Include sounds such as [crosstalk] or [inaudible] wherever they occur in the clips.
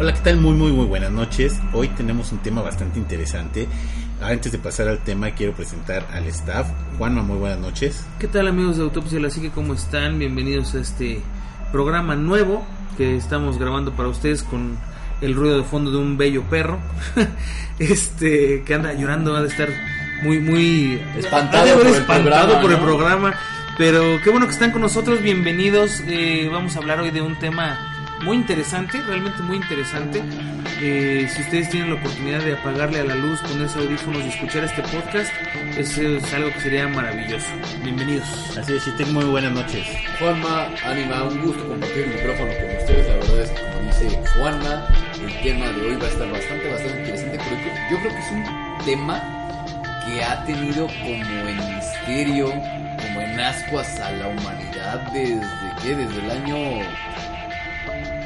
Hola, ¿qué tal? Muy, muy, muy buenas noches. Hoy tenemos un tema bastante interesante. Antes de pasar al tema, quiero presentar al staff. Juanma, muy buenas noches. ¿Qué tal amigos de Autopsia Así que cómo están? Bienvenidos a este programa nuevo que estamos grabando para ustedes con el ruido de fondo de un bello perro. [laughs] este que anda llorando, ha de estar muy, muy espantado, por, el espantado programa, por el ¿no? programa. Pero qué bueno que están con nosotros, bienvenidos. Eh, vamos a hablar hoy de un tema muy interesante, realmente muy interesante. Eh, si ustedes tienen la oportunidad de apagarle a la luz, ponerse audífonos y escuchar este podcast, eso es algo que sería maravilloso. Bienvenidos. Así es, tengo muy buenas noches. Juanma, Anima, un gusto compartir el micrófono con ustedes. La verdad es que, como dice Juanma, el tema de hoy va a estar bastante, bastante interesante. Porque yo creo que es un tema que ha tenido como en misterio, como en ascuas a la humanidad desde que, desde el año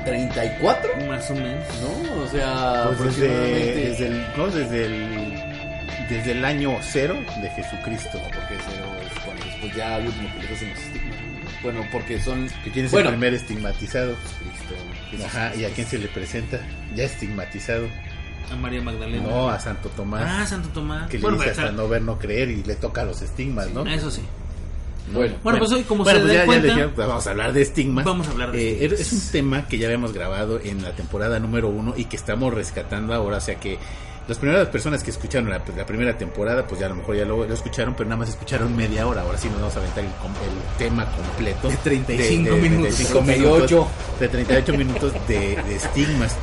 34, Más o menos. ¿no? O sea, Pues desde, aproximadamente- desde el, no, desde el, desde el año cero de Jesucristo. porque cero es cuando después ya al último que les hacen los estigmas. Bueno, porque son Que tienes bueno, el primer estigmatizado. Cristo, Jesús, Ajá, ¿y a quién se le presenta? Ya estigmatizado. A María Magdalena. No, a Santo Tomás. Ah, Santo Tomás. que le Bueno, dice hasta no ver, no creer y le toca los estigmas, ¿no? Eso sí. Bueno, Bueno, pues hoy, como Bueno, se pues ya, cuenta, pues vamos a hablar de estigmas. Vamos a hablar de Eh, estigmas. Es un tema que ya habíamos grabado en la temporada número uno y que estamos rescatando ahora. O sea que las primeras personas que escucharon la, la primera temporada, pues ya a lo mejor ya lo, lo escucharon, pero nada más escucharon media hora. Ahora sí nos vamos a aventar el, el tema completo. De 35 minutos. 35 38. minutos, de 38 minutos de, de estigmas.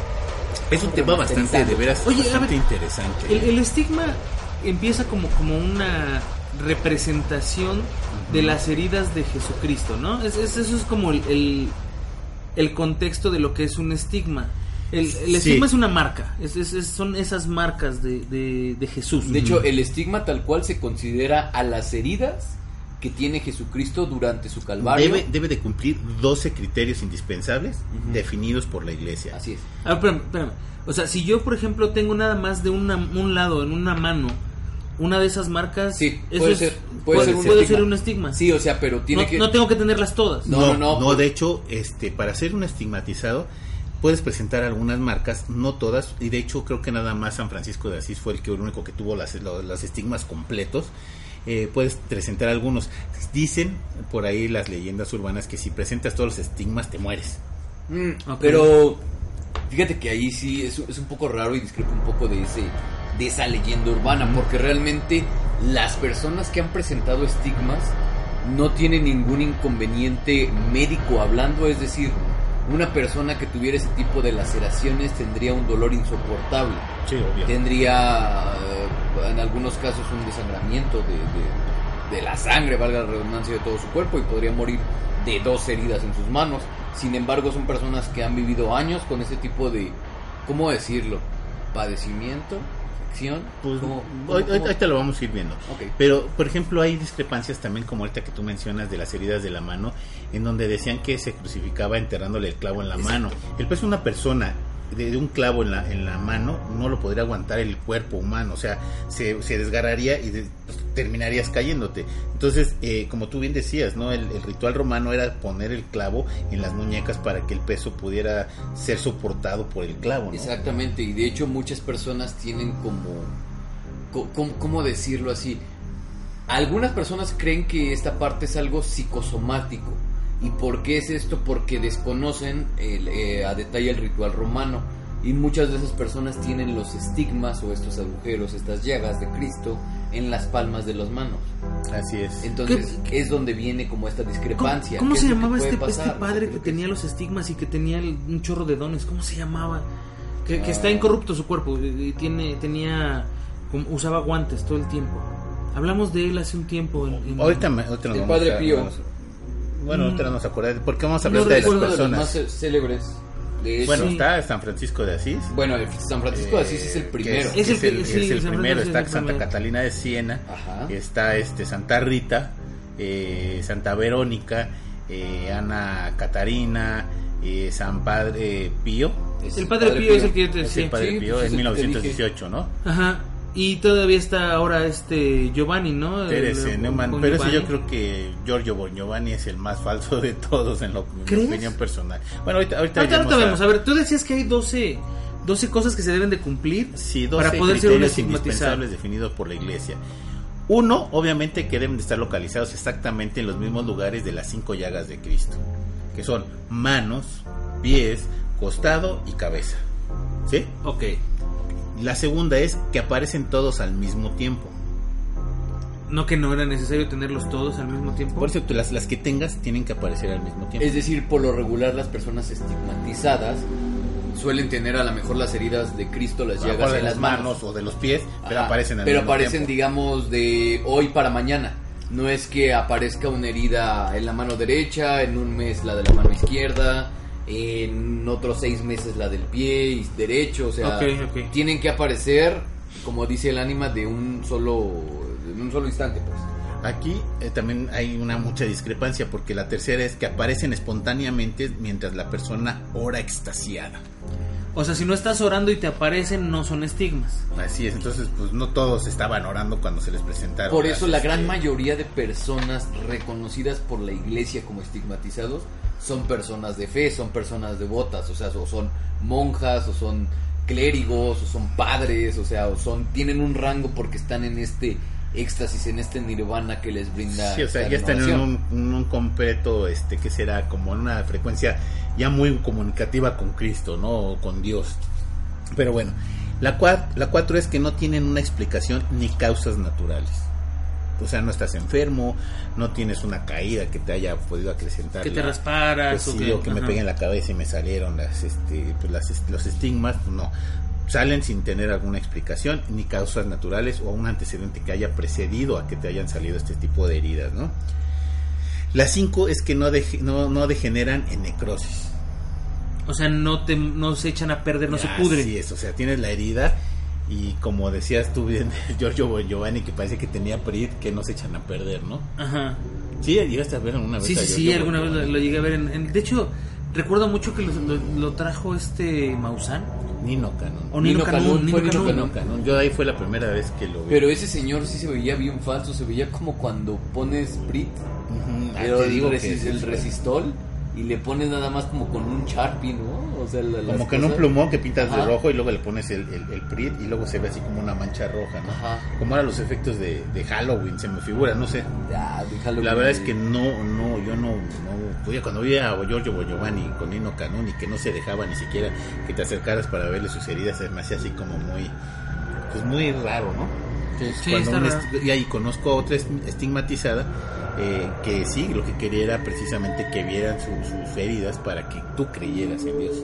Es un tema bastante, de veras, Oye, bastante ver, interesante. el, el estigma empieza como, como una representación de las heridas de Jesucristo, ¿no? Es, es- eso es como el, el, el contexto de lo que es un estigma. El, el Sí. estigma es una marca, es, es- es- son esas marcas de, de- de Jesús. de hecho, el estigma tal cual se considera a las heridas que tiene Jesucristo durante su calvario. Debe, debe de cumplir 12 criterios indispensables definidos por la iglesia. Así es. A ver, espérame, espérame. O sea, si yo, por ejemplo, tengo nada más de una- un lado, en una mano, una de esas marcas, Sí, puede ser, puede ser un puede estigma. ser un estigma. Sí, o sea, pero tiene no, que... no tengo que tenerlas todas. No, No, no, de hecho, este, para ser un estigmatizado puedes presentar algunas marcas, no todas, y de hecho creo que nada más San Francisco de Asís fue el que el único que tuvo las, lo- los estigmas completos. Eh, puedes presentar algunos. Dicen por ahí las leyendas urbanas que si presentas todos los estigmas te mueres. Mm. Pero fíjate que ahí sí es, es un poco raro y discrepo un poco de ese de esa leyenda urbana, porque realmente las personas que han presentado estigmas no tienen ningún inconveniente médico hablando, es decir, una persona que tuviera ese tipo de laceraciones tendría un dolor insoportable, Sí, tendría eh, en algunos casos un desangramiento de, de- de la sangre, valga la redundancia, de todo su cuerpo y podría morir de dos heridas en sus manos. Sin embargo, son personas que han vivido años con ese tipo de, ¿cómo decirlo? Padecimiento, afección. Pues, ¿Cómo- hoy- cómo- hoy- ahorita lo vamos a ir viendo. Pero, por ejemplo, hay discrepancias también, como ahorita que tú mencionas, de las heridas de la mano, en donde decían que se crucificaba enterrándole el clavo en la Exacto. mano. El peso de una persona de, de un clavo en la, en la mano no lo podría aguantar el cuerpo humano, o sea, se, se desgarraría y de- pues, terminarías cayéndote. Entonces, eh, como tú bien decías, ¿no? El, ritual romano era poner el clavo en las muñecas para que el peso pudiera ser soportado por el clavo. Exactamente, y de hecho muchas personas tienen como, co- com- ¿cómo decirlo así? Algunas personas creen que esta parte es algo psicosomático. ¿Y por qué es esto? Porque desconocen el, eh, a detalle el ritual romano. Y muchas de esas personas tienen los estigmas o estos agujeros, estas llagas de Cristo en las palmas de las manos. Así es. Entonces es donde viene como esta ¿Cómo, discrepancia. cómo ¿Qué se llamaba este, este padre que tenía los estigmas y que tenía el- un chorro de dones? ¿Cómo se llamaba? Que, que Ah. está incorrupto su cuerpo y tiene, tenía, como- usaba guantes todo el tiempo. Hablamos de él hace un tiempo. En, en- Ahorita, me- ahorita nos El vamos Padre a- Pío. vamos bueno, ahorita nos vamos a acordar, porque vamos a No hablar de las de los más personas. célebres. De Bueno, está San Francisco de Asís. Bueno, el San Francisco de Asís es el Eh, primero. Es el es que- el, sí, es el San primero. Está es el Santa primero. Catalina de Siena. Ajá. Está este Santa Rita, eh, Santa Verónica, eh, Ana Catarina, eh, San Padre Pío. Es El Padre Pío es el que yo te Es el decía. Padre Sí, Pío pues es en el que te 1918, ¿no? Ajá. Y todavía está ahora este Giovanni, ¿no? Terese Neumann, pero ese yo Giovanni. creo que Giorgio Bongiovanni es el más falso de todos en, lo, en mi opinión personal. Bueno, ahorita, ahorita, Ahorita, ahorita vemos. A ver, tú decías que hay 12, 12 cosas que se deben de cumplir Sí, 12 para poder ser indispensables definidos por la iglesia. Uno, obviamente que deben de estar localizados exactamente en los mismos lugares de las cinco llagas de Cristo, que son manos, pies, costado y cabeza. ¿Sí? Ok. La segunda es que aparecen todos al mismo tiempo. No que no era necesario tenerlos todos al mismo tiempo. Por eso tú las, las que tengas tienen que aparecer al mismo tiempo. Es decir, por lo regular las personas estigmatizadas suelen tener a lo mejor las heridas de Cristo, las llagas de en las las manos manos. o de los pies, pero Ajá, aparecen al Pero mismo aparecen, tiempo. digamos, de hoy para mañana. No es que aparezca una herida en la mano derecha, en un mes la de la mano izquierda, en otros seis meses la del pie y- derecho. O sea, tienen que aparecer, como dice el ánima, de un solo, en un solo instante, pues. Aquí eh, también hay una mucha discrepancia porque la tercera es que aparecen espontáneamente mientras la persona ora extasiada. O sea, si no estás orando y te aparecen, no son estigmas. Así es, entonces pues no todos estaban orando cuando se les presentaron. Por eso la gran mayoría de personas reconocidas por la iglesia como estigmatizados son personas de fe, son personas devotas, o sea, o son monjas, o son clérigos, o son padres, o sea, o son tienen un rango porque están en este éxtasis, en este nirvana que les brinda. Sí, o sea, ya están en un, completo, este, que será como en una frecuencia ya muy comunicativa con Cristo, ¿no? O con Dios. Pero bueno, la, cua- la cuatro es que no tienen una explicación ni causas naturales. O sea, no estás enfermo, no tienes una caída que te haya podido acrecentar. Que te rasparas pues o sí, que, o que me pegué en la cabeza y me salieron las, este, pues las los estigmas, pues no. Salen sin tener alguna explicación, ni causas naturales o un antecedente que haya precedido a que te hayan salido este tipo de heridas, ¿no? La cinco es que no, dej- no, no degeneran en necrosis. O sea, no te no se echan a perder, no se pudren. Así es, o sea, tienes la herida y como decías tú bien, [laughs] Giorgio Giovanni, que parece que tenía PRIT, que no se echan a perder, ¿no? Ajá. Sí, llegaste a ver una vez Sí, sí, alguna vez lo, llegué a ver. En, en- de hecho, recuerdo mucho que lo, lo- lo trajo este Maussan. Nino Canón. O Nino, Nino fue Nino Canún. Nino Canón. Yo ahí fue la primera vez que lo vi. Pero ese señor sí se veía bien falso, se veía como cuando pones Brit, Ujú, ah, pero te el, digo el resistol, y le pones nada más como con un Sharpie, ¿no? O sea, la- las Como que en un plumón que pintas de rojo y luego le pones el, el, el Prit y luego se ve así como una mancha roja, ¿no? Ajá. Como eran los efectos de, de Halloween, se me figura, no sé. Ah, déjalo, La verdad es que no, no, yo no, no, cuando vi a Giorgio Giovanni con Nino Canún y que no se dejaba ni siquiera que te acercaras para verle sus heridas, se me hacía así como muy, pues muy raro, ¿no? Sí, Cuando un y ahí conozco a otra est- estigmatizada eh, que sí, lo que quería era precisamente que vieran su- sus heridas para que tú creyeras en Dios.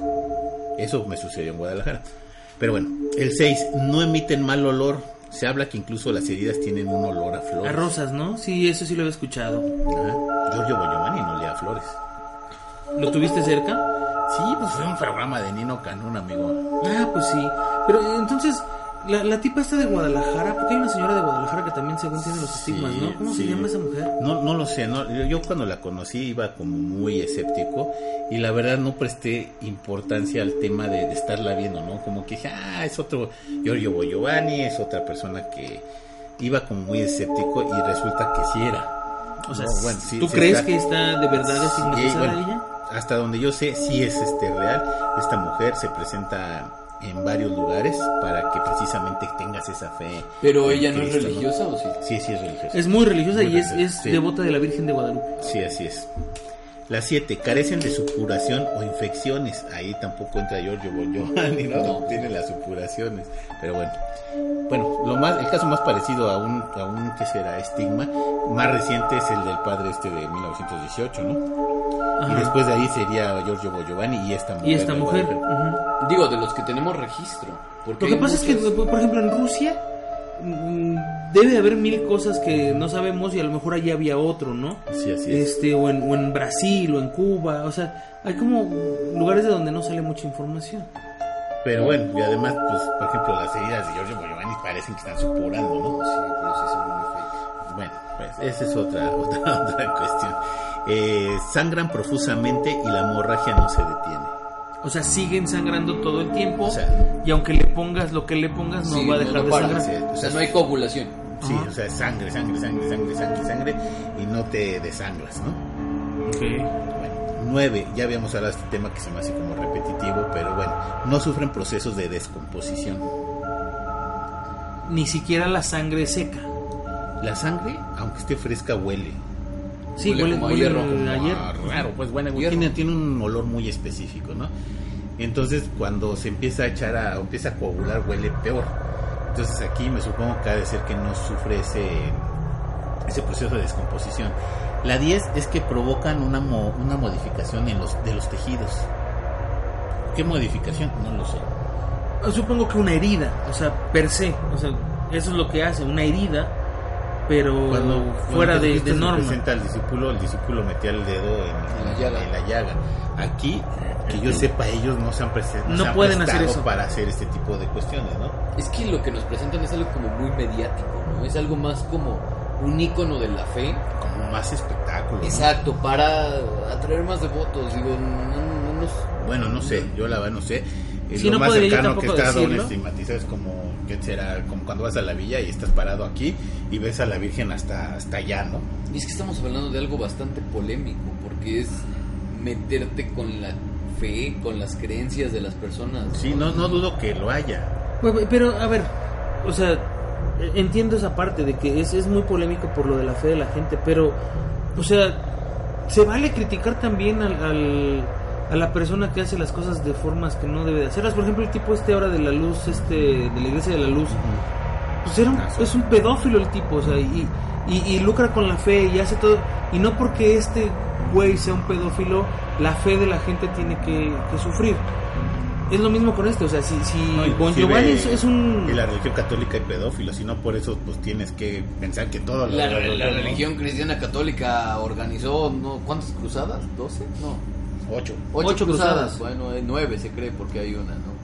Eso me sucedió en Guadalajara. Pero bueno, el 6, no emiten mal olor. Se habla que incluso las heridas tienen un olor a flores. A rosas, ¿no? Sí, eso sí lo había escuchado. Ajá. Giorgio Bogliomani no lea flores. ¿Lo tuviste cerca? Sí, pues fue un programa de Nino Canún, amigo. Ah, pues sí. Pero entonces, la, la tipa esta de Guadalajara, porque hay una señora de Guadalajara que también según tiene los estigmas, Sí, ¿no? ¿Cómo sí. se llama esa mujer? No, no lo sé, no, yo, yo cuando la conocí iba como muy escéptico y la verdad no presté importancia al tema de, de estarla viendo, ¿no? Como que dije, ah, es otro Giorgio Giovanni, es otra persona que iba como muy escéptico y resulta que sí era. O sea, No, bueno, sí, ¿tú sí crees está. que está de verdad Sí, estigmatizada bueno, ella? Hasta donde yo sé, sí es este real. Esta mujer se presenta en varios lugares para que precisamente tengas esa fe. Pero ella no es religiosa, ¿o sí? Sí, sí es religiosa. Es muy religiosa Muy y es, religiosa, es sí. devota de la Virgen de Guadalupe. Sí, así es. Las siete, carecen de supuración o infecciones. Ahí tampoco entra Giorgio Giovanni, ¿no? No. Tiene las supuraciones. Pero bueno. Bueno, lo más, el caso más parecido a un, a un, ¿qué será? Estigma, más reciente es el del padre este de 1918, ¿no? Ajá. Y después de ahí sería Giorgio Giovanni y esta mujer. Y esta mujer. Digo, de los que tenemos registro. Porque Lo que pasa es que, por ejemplo, en Rusia debe haber mil cosas que no sabemos y a lo mejor allí había otro, ¿no? Sí, así es. Este, o en, o en Brasil o en Cuba, o sea, hay como lugares de donde no sale mucha información. Pero bueno, y además, pues, por ejemplo, las heridas de Giorgio Giovanni parecen que están supurando, ¿no? Sí, pero sí son muy fake. Bueno, pues esa es otra, [laughs] otra, otra cuestión. Eh, sangran profusamente y la hemorragia no se detiene. O sea, siguen sangrando todo el tiempo O sea, y aunque le pongas lo que le pongas no Sí, va a dejar de para. sangrar. sí. O sea, no hay coagulación. Sí, Ajá. o sea, sangre, sangre, sangre, sangre, sangre, sangre y no te desangras, ¿no? Ok. Bueno, nueve, ya habíamos hablado de este tema que se me hace como repetitivo, pero bueno, no sufren procesos de descomposición. Ni siquiera la sangre seca. La sangre, aunque esté fresca, huele. Sí, Huele huele, como a huele hierro, a como a- hierro. Ah, raro, pues bueno, tiene, tiene un olor muy específico, ¿no? Entonces, cuando se empieza a echar a, empieza a coagular, huele peor. Entonces, aquí me supongo que ha de ser que no sufre ese, ese proceso de descomposición. La 10 es que provocan una, mo- una modificación en los, de los tejidos. ¿Qué modificación? No lo sé. Supongo que una herida, o sea, per se, o sea, eso es lo que hace, una herida, pero Cuando fuera cuando de, de se norma. presenta al discípulo, el discípulo metía el dedo en, En la llaga. en la llaga. Aquí, que yo sepa, ellos no se han, prese- No se han pueden hacer eso. para hacer este tipo de cuestiones, ¿no? Es que lo que nos presentan es algo como muy mediático, ¿no? Es algo más como un ícono de la fe. Como más espectáculo. ¿no? Exacto, para atraer más devotos. Digo, no, no. Bueno, no sé, yo la verdad no sé. Eh, Sí, lo no más cercano que tampoco está decirlo. estigmatizado es como, ¿qué será? Como cuando vas a la villa y estás parado aquí y ves a la Virgen hasta, hasta allá, ¿no? Y es que estamos hablando de algo bastante polémico, porque es meterte con la fe, con las creencias de las personas. Sí, no, no dudo que lo haya. Bueno, Pero, a ver, o sea, eh, entiendo esa parte de que es, es muy polémico por lo de la fe de la gente, pero, o sea, se vale criticar también al, al- a la persona que hace las cosas de formas que no debe de hacerlas. Por ejemplo, el tipo este ahora de la luz, este, de la iglesia de la luz, pues era un, es un pedófilo el tipo, o sea, y, y, y lucra con la fe y hace todo. Y no porque este güey sea un pedófilo, la fe de la gente tiene que, que sufrir. Es lo mismo con este, o sea, si, si No, Bon Giovanni es, es un... La religión católica hay pedófilos y no por eso pues tienes que pensar que todo La, la lo- religión cristiana católica organizó, ¿no? ¿cuántas cruzadas? ¿12? No. Ocho. Ocho, Ocho cruzadas. cruzadas. Bueno, hay nueve se cree porque hay una, ¿no?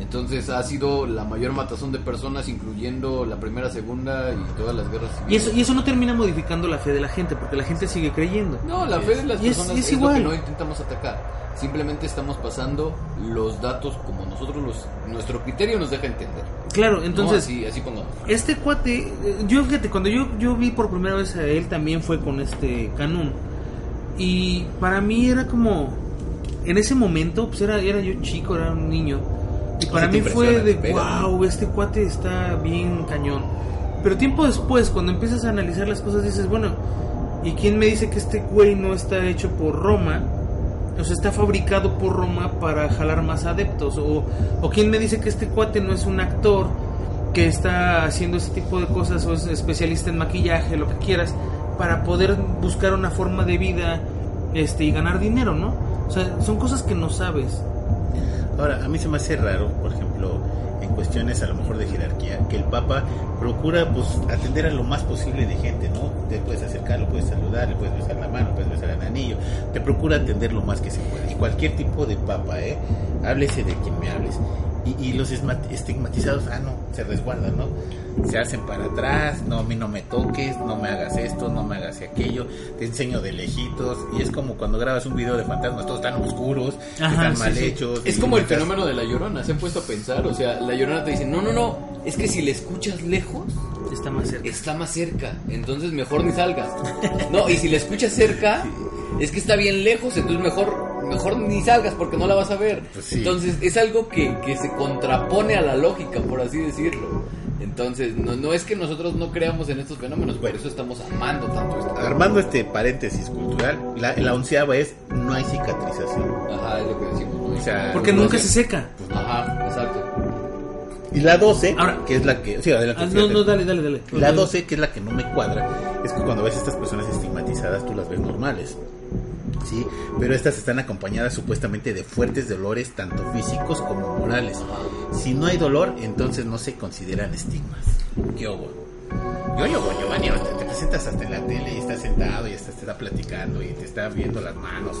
Entonces ha sido la mayor matazón de personas, incluyendo la primera, segunda y todas las guerras civiles. Y eso, y eso no termina modificando la fe de la gente, porque la gente sigue creyendo. No, la fe de las es- personas es, es lo igual. que no intentamos atacar. Simplemente estamos pasando los datos como nosotros los nuestro criterio nos deja entender. Claro, ¿no? entonces, así, así pongamos. este cuate, eh, yo fíjate, cuando yo, yo vi por primera vez a él también fue con este Canon. Y para mí era como, en ese momento, pues era, era yo chico, era un niño. Y para mí fue de, wow, este cuate está bien cañón. Pero tiempo después, cuando empiezas a analizar las cosas, dices, bueno, ¿y quién me dice que este güey no está hecho por Roma? O sea, está fabricado por Roma para jalar más adeptos. O, o quién me dice que este cuate no es un actor que está haciendo ese tipo de cosas o es especialista en maquillaje, lo que quieras, para poder buscar una forma de vida este y ganar dinero, ¿no? O sea, son cosas que no sabes. Ahora, a mí se me hace raro, por ejemplo, en cuestiones a lo mejor de jerarquía, que el Papa procura pues atender a lo más posible de gente, ¿no? Te puedes acercar, lo puedes saludar, le puedes besar la mano, puedes besar el anillo, te procura atender lo más que se puede. Y cualquier tipo de Papa, ¿eh? Háblese de quien me hables. Y, y los estigmatizados, ah, no, se resguardan, ¿no? Se hacen para atrás, no, a mí no me toques, no me hagas esto, no me hagas aquello, te enseño de lejitos. Y es como cuando grabas un video de fantasmas, todos están oscuros, Ajá, están sí, mal sí. hechos. Es como el estás- fenómeno de la llorona, se han puesto a pensar, o sea, la llorona te dice, no, no, no, es que si le escuchas lejos, Está más cerca. está más cerca, entonces mejor ni salgas. No, y si la escuchas cerca, es que está bien lejos, entonces mejor mejor ni salgas porque no la vas a ver. Pues sí. Entonces es algo que, que se contrapone a la lógica, por así decirlo. Entonces, no, no es que nosotros no creamos en estos fenómenos, por eso estamos amando tanto esto. Armando este paréntesis cultural, la, la onceava es no hay cicatrización. Ajá, es lo que decimos. ¿no? O sea, Porque nunca se seca. Ajá, exacto. Y la 12, Ahora- que es la que... Sí, adelante, Ah, no, no, dale, dale, dale. La 12, que es la que no me cuadra, es que cuando ves a estas personas estigmatizadas tú las ves normales. Sí, pero estas están acompañadas supuestamente de fuertes dolores tanto físicos como morales. Si no hay dolor, entonces no se consideran estigmas. ¿Qué hubo? Yo, yo, Giovanni, te, te presentas hasta en la tele y estás sentado y estás, te está platicando y te está viendo las manos.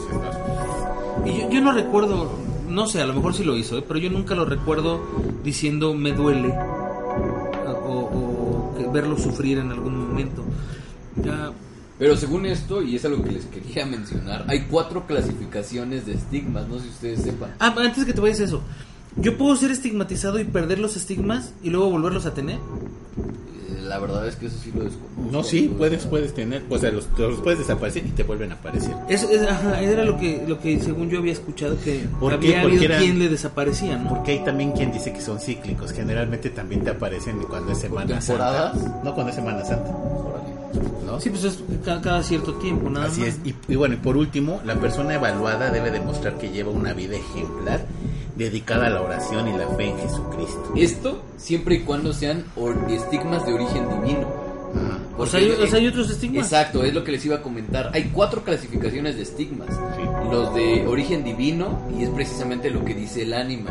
Y yo, yo no recuerdo, no sé, a lo mejor sí lo hizo, ¿eh? pero yo nunca lo recuerdo diciendo me duele o, o verlo sufrir en algún momento. Ya, Pero según esto, y es algo que les quería mencionar, hay cuatro clasificaciones de estigmas, no sé si ustedes sepan. Ah, antes que te vayas a eso, ¿yo puedo ser estigmatizado y perder los estigmas y luego volverlos a tener? Eh, La verdad es que eso sí lo desconozco. No, sí, puedes, puedes tener, o sea, los, los puedes desaparecer y te vuelven a aparecer. Eso es, ajá, era lo que, lo que según yo había escuchado que ¿Por qué? había Porque habido era- quien le desaparecía, ¿no? Porque hay también quien dice que son cíclicos. Generalmente también te aparecen cuando es Semana temporadas? Santa. No, cuando es Semana Santa. ¿No? Sí, pues es ca- cada, cierto tiempo, nada Así más. es. Y, y bueno, y por último, la persona evaluada debe demostrar que lleva una vida ejemplar dedicada a la oración y la fe en Jesucristo. Esto siempre y cuando sean or- estigmas de origen divino. O sea, hay, Porque- o sea, hay otros estigmas. Exacto, es lo que les iba a comentar. Hay cuatro clasificaciones de estigmas. Sí. Los de origen divino, y es precisamente lo que dice el ánima.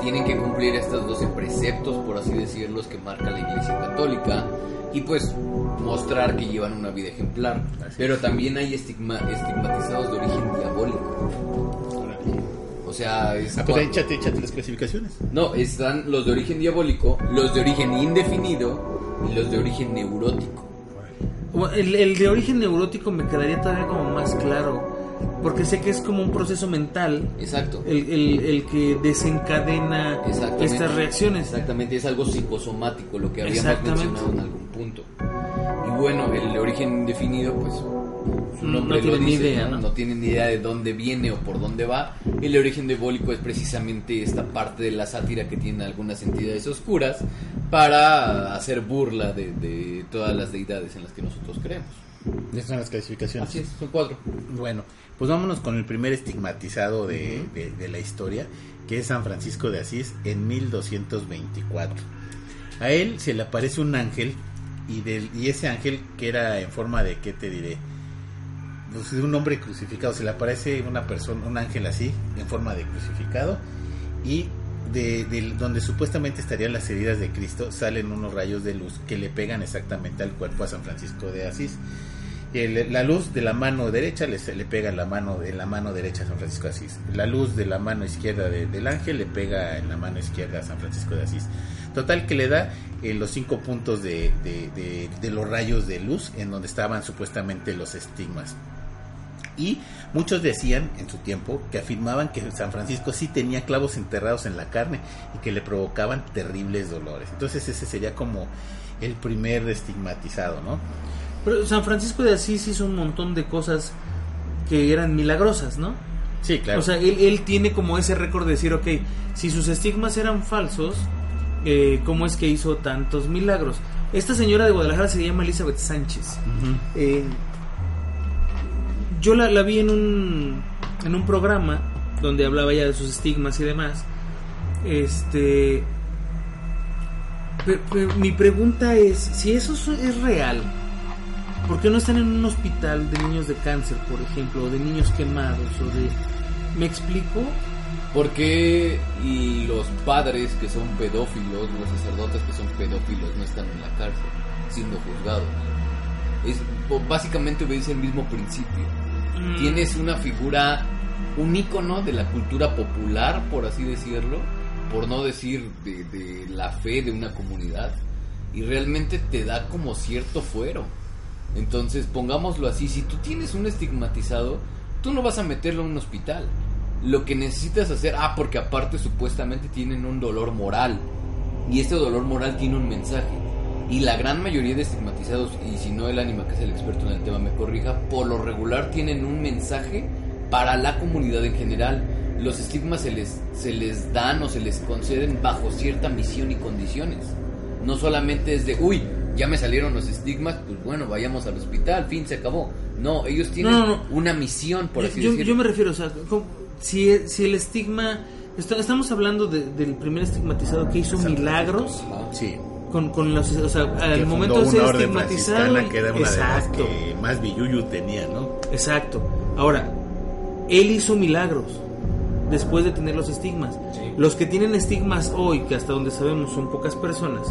Tienen que cumplir estos 12 preceptos, por así decirlos, que marca la Iglesia Católica. Y pues mostrar que llevan una vida ejemplar. Así Pero es. también hay estigma, estigmatizados de origen diabólico. O sea, es Ah, pues ahí échate, échate las clasificaciones. no, están los de origen diabólico, los de origen indefinido y los de origen neurótico. El, el de origen neurótico me quedaría todavía como más claro. Porque sé que es como un proceso mental Exacto. el, el, el que desencadena estas reacciones. Exactamente, es algo psicosomático, lo que habíamos mencionado en algún punto. Y bueno, el origen indefinido, pues su No- nombre no lo tienen ni dice, idea, ¿no? ¿no? No tienen ni idea de dónde viene o por dónde va. El de origen diabólico es precisamente esta parte de la sátira que tienen algunas entidades oscuras para hacer burla de, de todas las deidades en las que nosotros creemos. Estas son las clasificaciones. Así es, son cuatro. Bueno, pues vámonos con el primer estigmatizado de, de- de la historia, que es San Francisco de Asís en 1224. A él se le aparece un ángel y, del, y ese ángel que era en forma de, ¿qué te diré? Pues, de un hombre crucificado, se le aparece una persona, un ángel así, en forma de crucificado y de, del- donde supuestamente estarían las heridas de Cristo salen unos rayos de luz que le pegan exactamente al cuerpo a San Francisco de Asís. La luz de la mano derecha le, le pega en la mano, en la mano derecha a San Francisco de Asís. La luz de la mano izquierda de- del ángel le pega en la mano izquierda a San Francisco de Asís. Total que le da eh, los cinco puntos de los rayos de luz en donde estaban supuestamente los estigmas. Y muchos decían en su tiempo que afirmaban que San Francisco sí tenía clavos enterrados en la carne y que le provocaban terribles dolores. Entonces ese sería como el primer estigmatizado, ¿no? Pero San Francisco de Asís hizo un montón de cosas que eran milagrosas, ¿no? Sí, claro. O sea, él, él tiene como ese récord de decir, ok, si sus estigmas eran falsos, eh, ¿cómo es que hizo tantos milagros? Esta señora de Guadalajara se llama Elizabeth Sánchez. Eh, yo la, la vi en un, en un programa donde hablaba ya de sus estigmas y demás. Este. Pero, pero mi pregunta es: si eso es- es real, ¿por qué no están en un hospital de niños de cáncer, por ejemplo, o de niños quemados? O de. ¿Me explico? ¿Por qué y los padres que son pedófilos, los sacerdotes que son pedófilos no están en la cárcel siendo juzgados? Es, básicamente obedece el mismo principio. Mm, Tienes una figura, un ícono de la cultura popular, por así decirlo, por no decir de, de la fe de una comunidad, y realmente te da como cierto fuero. Entonces, pongámoslo así, si tú tienes un estigmatizado, tú no vas a meterlo en un hospital. Lo que necesitas hacer, ah, porque aparte supuestamente tienen un dolor moral, y este dolor moral tiene un mensaje. Y la gran mayoría de estigmatizados, y si no el ánima que es el experto en el tema me corrija, por lo regular tienen un mensaje para la comunidad en general. Los estigmas se les, se les dan o se les conceden bajo cierta misión y condiciones. No solamente es de, uy, ya me salieron los estigmas, pues bueno, vayamos al hospital, fin, se acabó. No, ellos tienen No, no, no. una misión, por así yo, decirlo. yo me refiero, o sea, como- si, si el estigma. está- estamos hablando de- del primer estigmatizado que hizo milagros. Sí. con, con los. O sea, Que al momento de ser estigmatizado. que era una exacto, de las que más billuyu tenía, ¿no? exacto. Ahora, él hizo milagros. después de tener los estigmas. Sí. Los que tienen estigmas hoy, que hasta donde sabemos son pocas personas,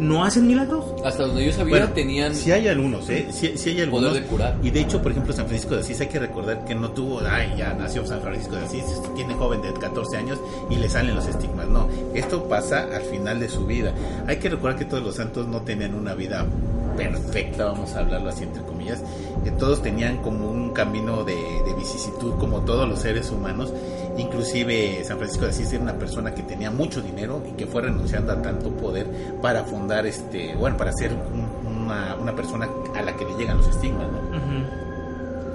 no hacen milagros. Hasta donde yo sabía Bueno, tenían... Si hay algunos, ¿eh? Sí, sí hay algunos. Poder de curar. Y de hecho, por ejemplo, San Francisco de Asís, hay que recordar que no tuvo, ay, ya nació San Francisco de Asís, tiene joven de 14 años y le salen los estigmas. No, esto pasa al final de su vida. Hay que recordar que todos los santos no tenían una vida perfecta, vamos a hablarlo así entre comillas, que todos tenían como un camino de, de vicisitud como todos los seres humanos, inclusive San Francisco de Asís era una persona que tenía mucho dinero y que fue renunciando a tanto poder para fundar este, bueno, para ser un- una, una persona a la que le llegan los estigmas, ¿no?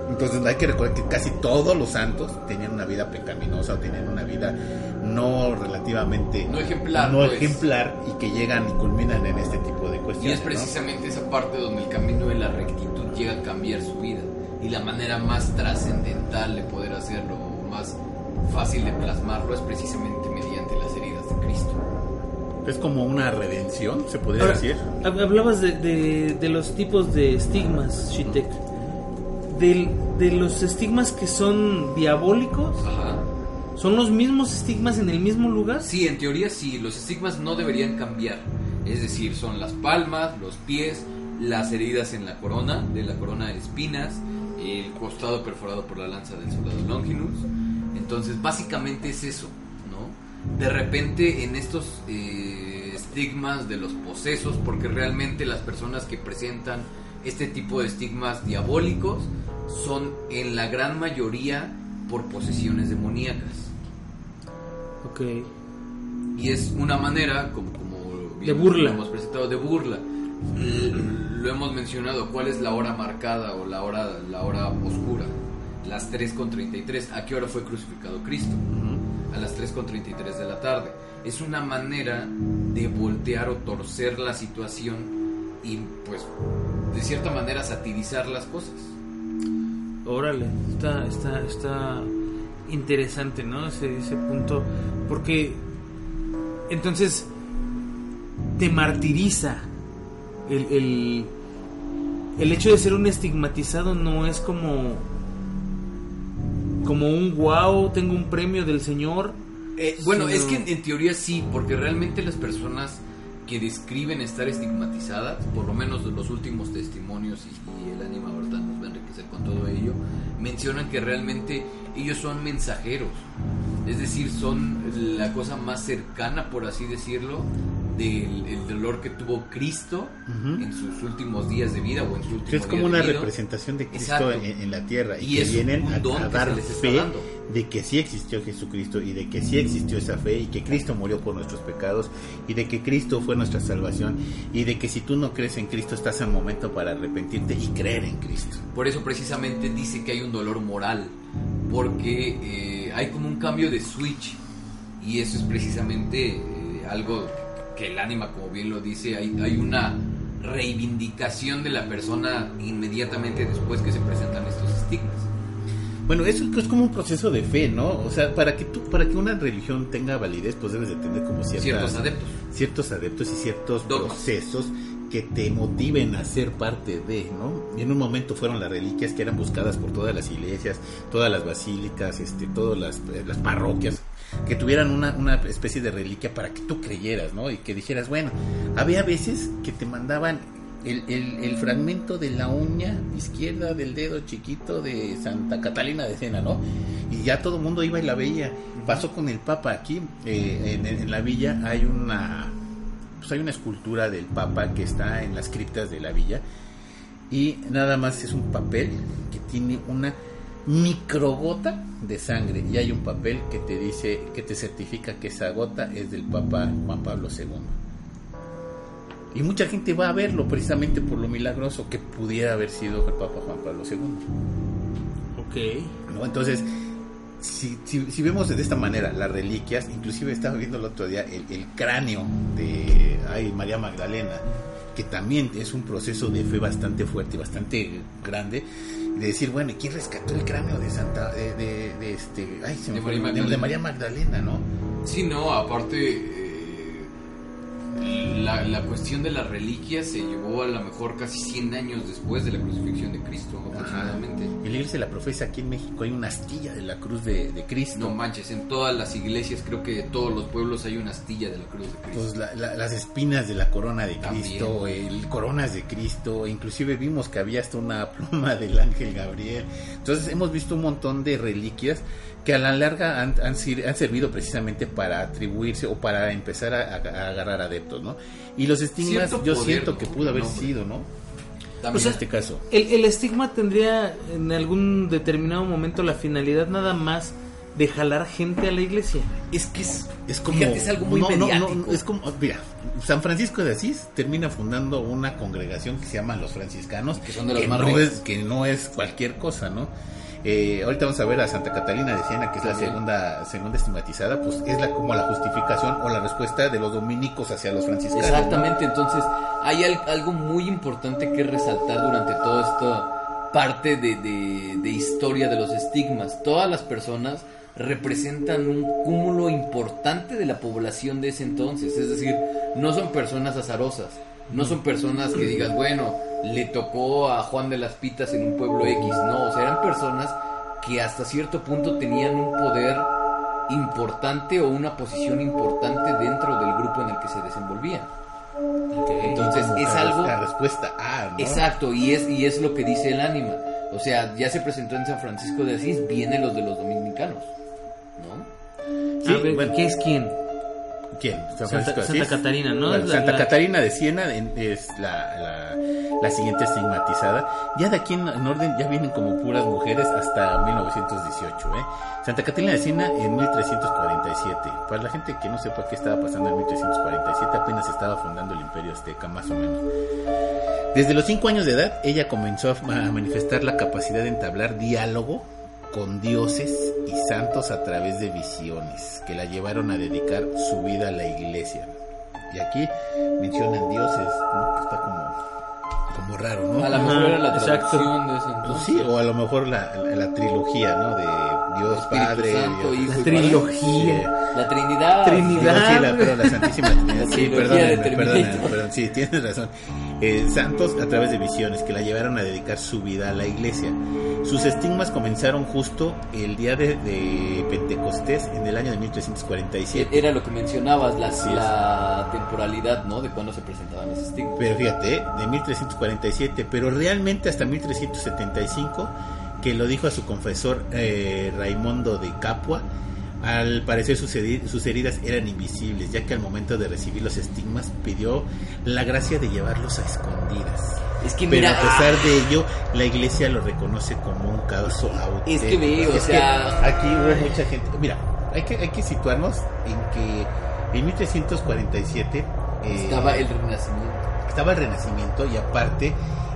Entonces hay que recordar que casi todos los santos tenían una vida pecaminosa o tenían una vida no relativamente No ejemplar, no pues. ejemplar y que llegan y culminan en este tipo de Y cuestiones. es ¿no? precisamente esa parte donde el camino de la rectitud llega a cambiar su vida. Y la manera más trascendental de poder hacerlo, más fácil de plasmarlo, es precisamente mediante las heridas de Cristo. Es como una redención, se podría Ahora, decir. hab- hablabas de, de- de los tipos de estigmas, Shitek. Del- de los estigmas que son diabólicos, Ajá. ¿son los mismos estigmas en el mismo lugar? Sí, en teoría sí, los estigmas no deberían cambiar. Es decir, son las palmas, los pies, las heridas en la corona, de la corona de espinas, el costado perforado por la lanza del soldado Longinus. Entonces, básicamente es eso, ¿no? De repente en estos eh, estigmas de los posesos, porque realmente las personas que presentan este tipo de estigmas diabólicos son en la gran mayoría por posesiones demoníacas. Ok. Y es una manera, como, como De burla. lo hemos presentado, de burla. Lo hemos mencionado, ¿cuál es la hora marcada o la hora, la hora oscura? Las 3.33. ¿A qué hora fue crucificado Cristo? A las 3.33 de la tarde. Es una manera de voltear o torcer la situación y pues de cierta manera satirizar las cosas. Órale, está, está, está interesante, ¿no? Ese, ese punto. Porque entonces te martiriza el, el, el hecho de ser un estigmatizado no es como como un wow, tengo un premio del Señor. Eh, bueno, sino- es que en, en teoría sí, porque realmente las personas que describen estar estigmatizadas, por lo menos los últimos testimonios y, y el ánima ahorita nos va a enriquecer con todo ello, mencionan que realmente ellos son mensajeros, es decir, son la cosa más cercana, por así decirlo, del el dolor que tuvo Cristo Ujú. en sus últimos días de vida o en su último es como una representación de Cristo en, en la tierra y, Y que vienen a, don a dar fe de que sí existió Jesucristo y de que sí existió esa fe y que Cristo murió por nuestros pecados y de que Cristo fue nuestra salvación y de que si tú no crees en Cristo estás en momento para arrepentirte y creer en Cristo. Por eso precisamente dice que hay un dolor moral, porque eh, hay como un cambio de switch y eso es precisamente eh, algo que el ánima, como bien lo dice, hay, hay una reivindicación de la persona inmediatamente después que se presentan estos estigmas. Bueno, eso es como un proceso de fe, ¿no? O sea, para que tú, para que una religión tenga validez, pues debes de tener como ciertas, Ciertos adeptos. ciertos adeptos y ciertos Dogmas. procesos que te motiven a ser parte de, ¿no? Y en un momento fueron las reliquias que eran buscadas por todas las iglesias, todas las basílicas, este, todas las, las parroquias, que tuvieran una, una especie de reliquia para que tú creyeras, ¿no? Y que dijeras, bueno, había veces que te mandaban el, el, el fragmento de la uña izquierda del dedo chiquito de Santa Catalina de Sena, ¿no? Y ya todo el mundo iba y la veía. Pasó con el Papa aquí, eh, en, en la villa hay una pues hay una escultura del Papa que está en las criptas de la villa y nada más es un papel que tiene una microgota de sangre y hay un papel que te dice que te certifica que esa gota es del Papa Juan Pablo II. Y mucha gente va a verlo precisamente por lo milagroso que pudiera haber sido el Papa Juan Pablo II. Ok. ¿no? Entonces, si, si, si vemos de esta manera las reliquias, inclusive estaba viendo el otro día el, el cráneo de ay, María Magdalena, que también es un proceso de fe bastante fuerte y bastante grande, de decir, bueno, ¿y quién rescató el cráneo de Santa, de, de, de este, ay, se me De fue María de Magdalena. María Magdalena, ¿no? Sí, no, aparte, eh, la la, la cuestión de las reliquias se llevó a lo mejor casi 100 años después de la crucifixión de Cristo, aproximadamente. Y la iglesia de la profesa aquí en México hay una astilla de la cruz de, de Cristo. No manches, en todas las iglesias, creo que en todos los pueblos hay una astilla de la cruz de Cristo. Pues la- la- las espinas de la corona de También. Cristo, el coronas de Cristo, inclusive vimos que había hasta una pluma del ángel Gabriel. Entonces hemos visto un montón de reliquias que a la larga han, han sir- han servido precisamente para atribuirse o para empezar a, agarrar adeptos, ¿no? Y los estigmas Cierto yo poder, siento que pudo haber Nombre. sido, ¿no? También O sea, en este caso. El, el estigma tendría en algún determinado momento la finalidad nada más de jalar gente a la iglesia. Es que es, es como. Fíjate, es algo muy no, no, es como. Mira, San Francisco de Asís termina fundando una congregación que se llama los franciscanos. Que son de los que más es Que no es cualquier cosa, ¿no? Eh, ahorita vamos a ver a Santa Catalina de Siena, que es la segunda, segunda estigmatizada, pues es la como la justificación o la respuesta de los dominicos hacia los franciscanos. ¿no? Exactamente, entonces hay al- algo muy importante que resaltar durante toda esta parte de, de- de historia de los estigmas. Todas las personas representan un cúmulo importante de la población de ese entonces, es decir, no son personas azarosas, no son personas que digas, bueno, le tocó a Juan de las Pitas en un pueblo X, no, o sea, eran personas que hasta cierto punto tenían un poder importante o una posición importante dentro del grupo en el que se desenvolvían. Entonces es algo La respuesta A, ¿no? exacto y es y es lo que dice el ánima. O sea, ya se presentó en San Francisco de Asís, vienen los de los dominicanos, ¿no? Sí, bueno. ¿qué es quién? ¿Quién? San Santa- Francisco de Santa Asís. Catarina, ¿no? Bueno, La- Santa la- Catarina de Siena en- es la, la, la siguiente estigmatizada. Ya de aquí en, en orden ya vienen como puras mujeres hasta 1918. ¿eh? Santa Catarina de Siena en 1347. Para la gente que no sepa qué estaba pasando en 1347, apenas estaba fundando el Imperio Azteca, más o menos. Desde los 5 años de edad, ella comenzó a a manifestar la capacidad de entablar diálogo con dioses y santos a través de visiones que la llevaron a dedicar su vida a la iglesia. Y aquí mencionan dioses, ¿no? Que está como, como raro, ¿no? A lo mejor era la exacto. traducción de ese Pues entonces. sí, o a lo mejor la, la, la trilogía, ¿no? De Dios Espíritu Padre, Santo, Dios- Hijo y La trilogía. Sí. La Trinidad. Trinidad. Sí, la, pero la Santísima Trinidad. La Sí, Terminator. perdónenme, perdón, sí, tienes razón. Eh, santos a través de visiones que la llevaron a dedicar su vida a la iglesia. Sus estigmas comenzaron justo el día de, de Pentecostés en el año de 1347. Era lo que mencionabas, la, es. la temporalidad, ¿no? De cuando se presentaban esos estigmas. Pero fíjate, ¿eh? de 1347, pero realmente hasta 1375, que lo dijo a su confesor eh, Raimondo de Capua, al parecer sus, sus heridas eran invisibles, ya que al momento de recibir los estigmas pidió la gracia de llevarlos a escondidas. Es que Pero mira, a pesar de ello, la iglesia lo reconoce como un caso auténtico. Es que ve, o Es que sea- aquí hubo mucha gente. Mira, hay que, hay que situarnos en que en 1347 eh, estaba el renacimiento. estaba el renacimiento y aparte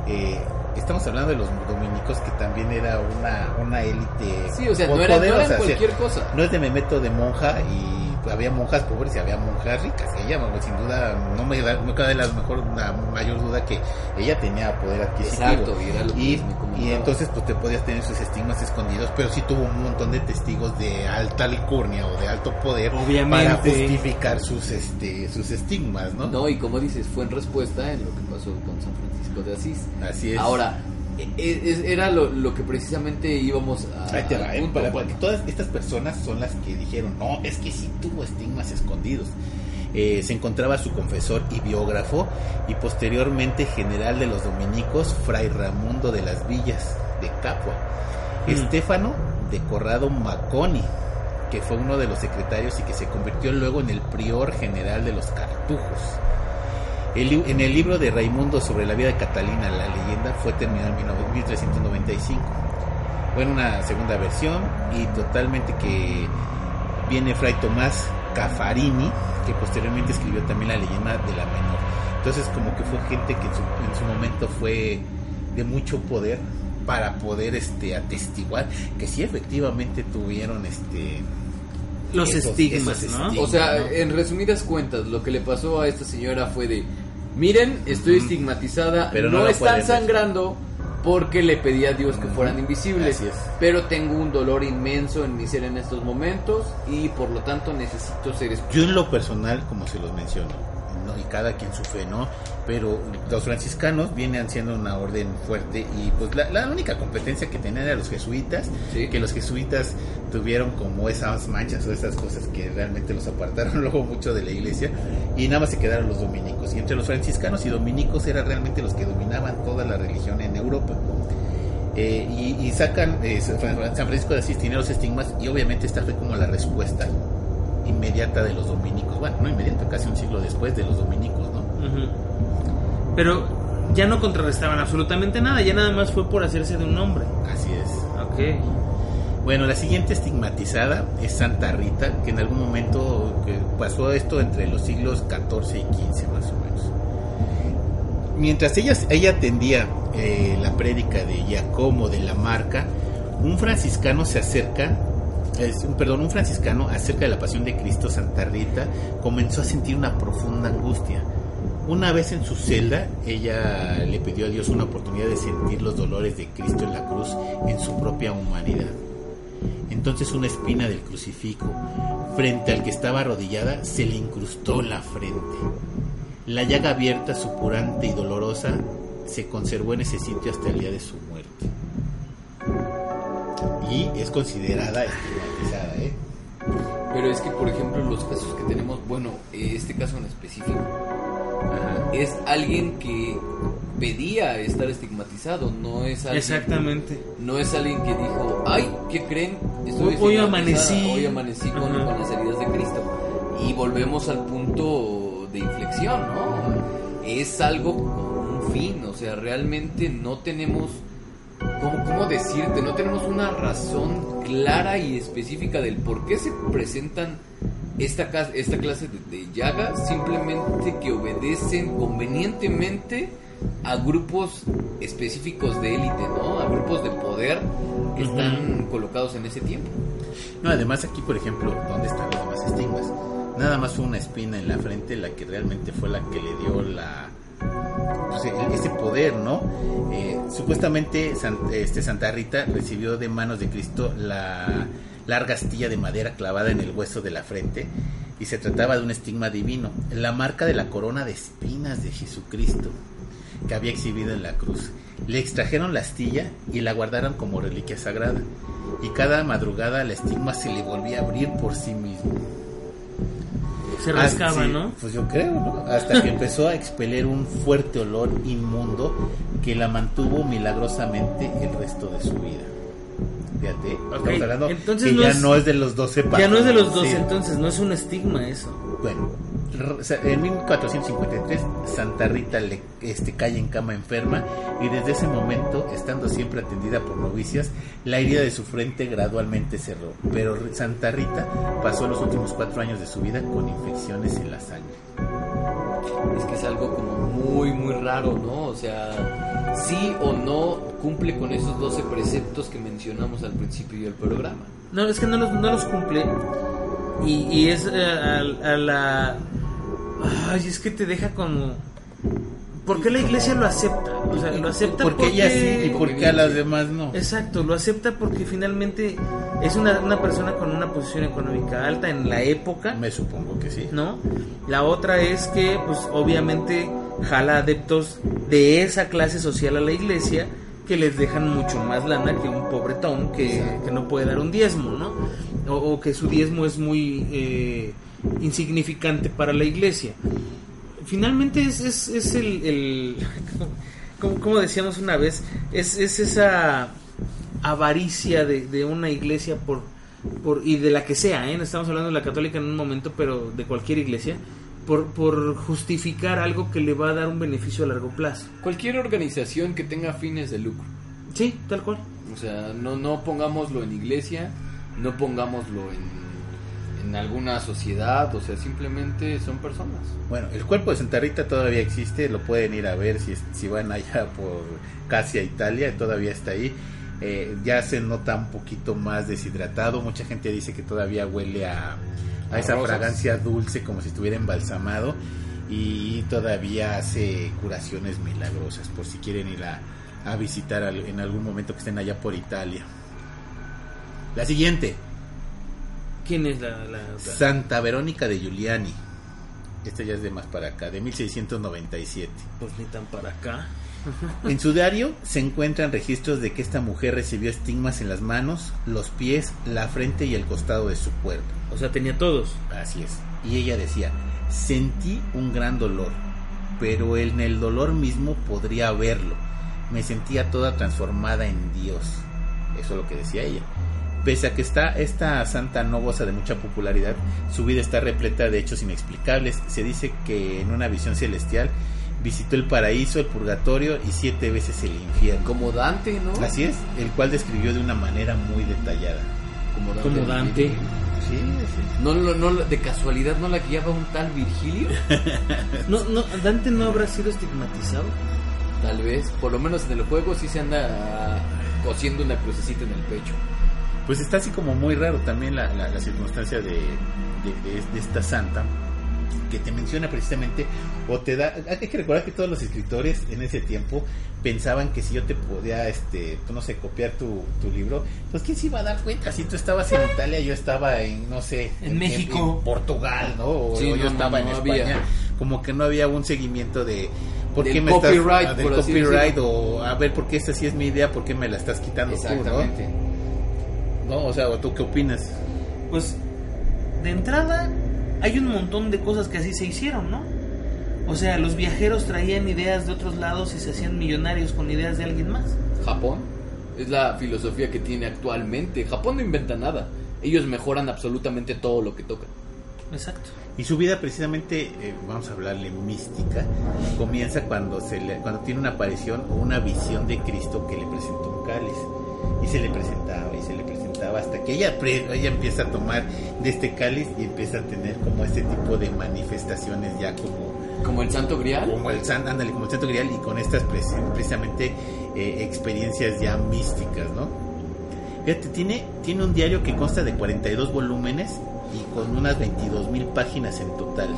eh, estamos hablando de los dominicos que también era una una élite Sí, o sea, no era, no poderosa, era o sea, cualquier cosa. no es de me meto de monja y había monjas pobres y había monjas ricas. Ella sin duda no me da no cabe la mejor la mayor duda que ella tenía poder adquisitivo. Exacto, y y, me entonces pues te podías tener sus estigmas escondidos pero sí tuvo un montón de testigos de alta alcurnia o de alto poder Obviamente. para justificar sus este sus estigmas no, No, y como dices, fue en respuesta en lo que pasó con San Francisco de Asís. así es. Ahora, era lo, lo que precisamente íbamos a. Ahí te va, al ¿eh? Para- porque todas estas personas son las que dijeron, no, es que sí tuvo estigmas escondidos. Eh, se encontraba su confesor y biógrafo y posteriormente general de los dominicos, Fray Ramundo de las Villas de Capua. Mm. Estéfano de Corrado Maconi, que fue uno de los secretarios y que se convirtió luego en el prior general de los cartujos. El en el libro de Raimundo sobre la vida de Catalina, la leyenda, fue terminado en 19- 1395. Fue en una segunda versión y totalmente que viene Fray Tomás Cafarini, que posteriormente escribió también la leyenda de la menor. Entonces como que fue gente que en su, en su momento fue de mucho poder para poder este atestiguar que sí efectivamente tuvieron este Los Esos- estigmas, esos ¿no? estigmas. O sea, ¿no? en resumidas cuentas, lo que le pasó a esta señora fue de, miren, estoy estigmatizada, Pero no no, están pueden ver". sangrando porque le pedí a Dios que fueran invisibles, pero tengo un dolor inmenso en mi ser en estos momentos y por lo tanto necesito ser escuchado. Yo en lo personal, como se los menciono, ¿no? y cada quien su fe, ¿no? Pero los franciscanos vienen siendo una orden fuerte y pues la, la única competencia que tenían eran los jesuitas, Sí. que los jesuitas tuvieron como esas manchas o esas cosas que realmente los apartaron [laughs] luego mucho de la iglesia y nada más se quedaron los dominicos. Y entre los franciscanos y dominicos eran realmente los que dominaban toda la religión en Europa. Eh, y, y sacan, eh, San San Francisco de Asís tiene los estigmas y obviamente esta fue como la respuesta inmediata de los dominicos. Bueno, no inmediata, casi un siglo después de los dominicos, ¿no? Ujú. Pero ya no contrarrestaban absolutamente nada, ya nada más fue por hacerse de un nombre. Así es. Ok. Bueno, la siguiente estigmatizada es Santa Rita, que en algún momento pasó esto entre los siglos XIV y XV más o menos. Mientras ella, ella atendía eh, la prédica de Giacomo de la Marca, un franciscano se acerca, es, un- perdón, un franciscano acerca de la pasión de Cristo, Santa Rita, comenzó a sentir una profunda angustia. Una vez en su celda, ella le pidió a Dios una oportunidad de sentir los dolores de Cristo en la cruz en su propia humanidad. Entonces una espina del crucifijo, frente al que estaba arrodillada, se le incrustó en la frente. La llaga abierta, supurante y dolorosa, se conservó en ese sitio hasta el día de su muerte. Y es considerada estigmatizada, ¿eh? Pero es que, por ejemplo, los casos que tenemos, bueno, este caso en específico, Ajá. es alguien que pedía estar estigmatizado, no es alguien, Exactamente. no es alguien que dijo, ay, ¿qué creen? Hoy- Estoy hoy amanecí". hoy amanecí con, con las heridas de Cristo. Y volvemos al punto de inflexión, ¿no? Es algo con un fin, o sea, realmente no tenemos, ¿cómo, cómo decirte? No tenemos una razón clara y específica del por qué se presentan esta, esta clase de, de llagas, simplemente que obedecen convenientemente a grupos específicos de élite, ¿no? A grupos de poder que están colocados en ese tiempo. No, además aquí, por ejemplo, ¿dónde están los demás estigmas? Nada más fue una espina en la frente la que realmente fue la que le dio la pues, el- ese poder, ¿no? Eh, supuestamente este, Santa Rita recibió de manos de Cristo la larga astilla de madera clavada en el hueso de la frente y se trataba de un estigma divino, la marca de la corona de espinas de Jesucristo que había exhibido en la cruz. Le extrajeron la astilla y la guardaron como reliquia sagrada. Y cada madrugada la estigma se le volvía a abrir por sí mismo. Se Ah, rascaba, sí, ¿no? Pues yo creo, ¿no? Hasta que empezó a expeler un fuerte olor inmundo que la mantuvo milagrosamente el resto de su vida. Fíjate, estamos hablando entonces que no ya es- no es de los 12 Ya no es de los pasos, 12, sí. entonces no es un estigma eso. Bueno, en 1453 Santa Rita le este, cae en cama enferma y desde ese momento, estando siempre atendida por novicias, la herida de su frente gradualmente cerró. Pero Santa Rita pasó los últimos cuatro años de su vida con infecciones en la sangre. Es que es algo como muy, muy raro, ¿no? O sea, sí o no cumple con esos 12 preceptos que mencionamos al principio del programa. No, es que no los, no los cumple. Y, y es eh, a, a la. Ay, es que te deja como. ¿Por qué la iglesia lo acepta? O sea, lo acepta porque porque. ella sí y porque a las demás no. Exacto, lo acepta porque finalmente es una, una persona con una posición económica alta en la época, Me supongo que sí. ¿no? La otra es que, pues, obviamente jala adeptos de esa clase social a la iglesia que les dejan mucho más lana que un pobretón que, que no puede dar un diezmo, ¿no? O, o que su diezmo es muy eh, insignificante para la iglesia. Finalmente es, es, es el, el [laughs] como, como decíamos una vez, es, es esa avaricia de, de una iglesia por, por y de la que sea, ¿eh? estamos hablando de la católica en un momento, pero de cualquier iglesia, por, por justificar algo que le va a dar un beneficio a largo plazo. Cualquier organización que tenga fines de lucro. Sí, tal cual. O sea, no, no pongámoslo en iglesia, no pongámoslo en, en alguna sociedad, o sea, simplemente son personas. Bueno, el cuerpo de Santa Rita todavía existe, lo pueden ir a ver si, si van allá por casi a Italia, todavía está ahí. Eh, ya se nota un poquito más deshidratado, mucha gente dice que todavía huele a, a ¿A esa rosas? fragancia dulce como si estuviera embalsamado y todavía hace curaciones milagrosas por si quieren ir a, a visitar en algún momento que estén allá por Italia. La siguiente, ¿Quién es la, la otra? Santa Verónica de Giuliani. Esta ya es de más para acá, de 1697. Pues ni tan para acá. En su diario se encuentran registros de que esta mujer recibió estigmas en las manos, los pies, la frente y el costado de su cuerpo. O sea, tenía todos. Así es. Y ella decía, sentí un gran dolor, pero en el dolor mismo podría verlo. Me sentía toda transformada en Dios. Eso es lo que decía ella. Pese a que está, esta santa no goza de mucha popularidad, su vida está repleta de hechos inexplicables. Se dice que en una visión celestial visitó el paraíso, el purgatorio y siete veces el infierno. Como Dante, ¿no? Así es, el cual describió de una manera muy detallada. Como Dante. Como Dante. Sí, sí. No, no, no, de casualidad no la guiaba un tal Virgilio. [laughs] No, no, Dante no habrá sido estigmatizado. Tal vez, por lo menos en el juego sí se anda cosiendo una crucecita en el pecho. Pues está así como muy raro también la, la, la circunstancia de, de, de- de esta santa que te menciona precisamente o te da hay que recordar que todos los escritores en ese tiempo pensaban que si yo te podía este pues, no sé copiar tu, tu libro pues quién se iba a dar cuenta si tú estabas en Italia yo estaba en no sé En México. en Portugal no o, Sí, o yo no, estaba no, en España había. como que no había un seguimiento de por qué me copyright, estás ah, del así copyright o a ver por qué esta sí es mi idea por qué me la estás quitando Exactamente. no no o sea o tú qué opinas Pues, de entrada, hay un montón de cosas que así se hicieron, ¿no? O sea, los viajeros traían ideas de otros lados y se hacían millonarios con ideas de alguien más. Japón es la filosofía que tiene actualmente. Japón no inventa nada. Ellos mejoran absolutamente todo lo que tocan. Exacto. Y su vida precisamente, eh, vamos a hablarle mística, comienza cuando, se le, cuando tiene una aparición o una visión de Cristo que le presentó un cáliz. Y se le presentaba y se le presentaba hasta que ella, ella empieza a tomar de este cáliz y empieza a tener como este tipo de manifestaciones ya como, Como el Santo Grial. como el san, ándale, como el santo grial y con estas precisamente eh, experiencias ya místicas, ¿no? Fíjate, tiene, tiene un diario que consta de 42 volúmenes y con unas 22 mil páginas en total.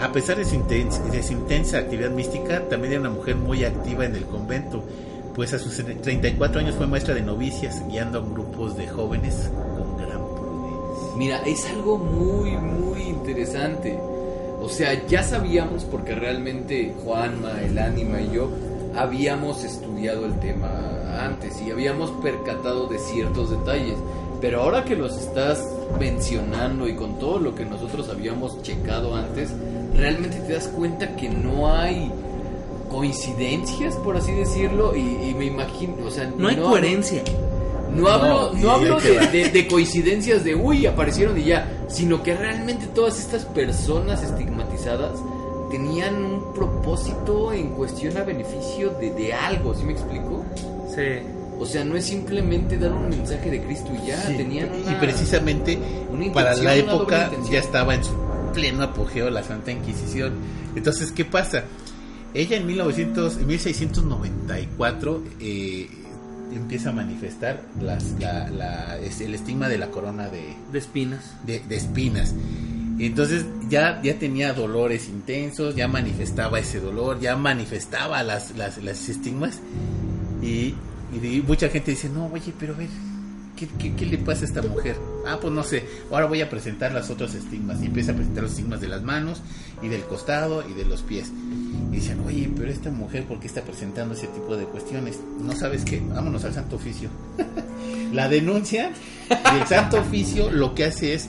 A pesar de su, intensa, de su intensa actividad mística, también era una mujer muy activa en el convento, pues a sus 34 años fue maestra de novicias, guiando a grupos de jóvenes con gran prudencia. Mira, es algo muy, muy interesante. O sea, ya sabíamos, porque realmente Juanma, el ánima y yo habíamos estudiado el tema antes y habíamos percatado de ciertos detalles. Pero ahora que los estás mencionando y con todo lo que nosotros habíamos checado antes, realmente te das cuenta que no hay coincidencias, por así decirlo, y, y me imagino, o sea, No hay coherencia. no hablo, No, hablo de, ver. de- de coincidencias de uy, aparecieron y ya, sino que realmente todas estas personas estigmatizadas tenían un propósito en cuestión a beneficio de, de algo, ¿sí me explico? Sí. O sea, no es simplemente dar un mensaje de Cristo y ya, Sí, tenían y precisamente una para la época ya estaba en su pleno apogeo la Santa Inquisición. Entonces, ¿qué pasa? Ella en 1900, en 1694 eh, empieza a manifestar las, la- la- es el estigma de la corona de, De espinas. de, de espinas. Entonces ya, ya tenía dolores intensos, ya manifestaba ese dolor, ya manifestaba las, las, las estigmas. Y, mucha gente dice, no, oye, pero a ver, ¿qué, qué, qué le pasa a esta mujer? Ah, pues no sé, ahora voy a presentar las otros estigmas. Y empieza a presentar los estigmas de las manos y del costado y de los pies. Y dicen, oye, pero esta mujer, ¿por qué está presentando ese tipo de cuestiones? No sabes qué, vámonos al Santo Oficio. [laughs] La denuncia y el Santo Oficio lo que hace es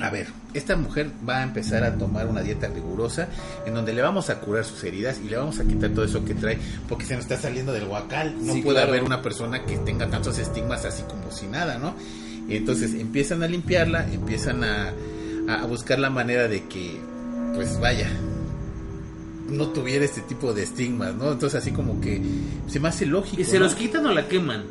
a ver, esta mujer va a empezar a tomar una dieta rigurosa en donde le vamos a curar sus heridas y le vamos a quitar todo eso que trae porque se nos está saliendo del huacal. No Sí, puede claro. haber una persona que tenga tantos estigmas así como si nada, ¿no? Y entonces empiezan a limpiarla, empiezan a, a buscar la manera de que, pues vaya, no tuviera este tipo de estigmas, ¿no? Entonces así como que se me hace lógico. ¿Y se ¿no? los quitan o la queman?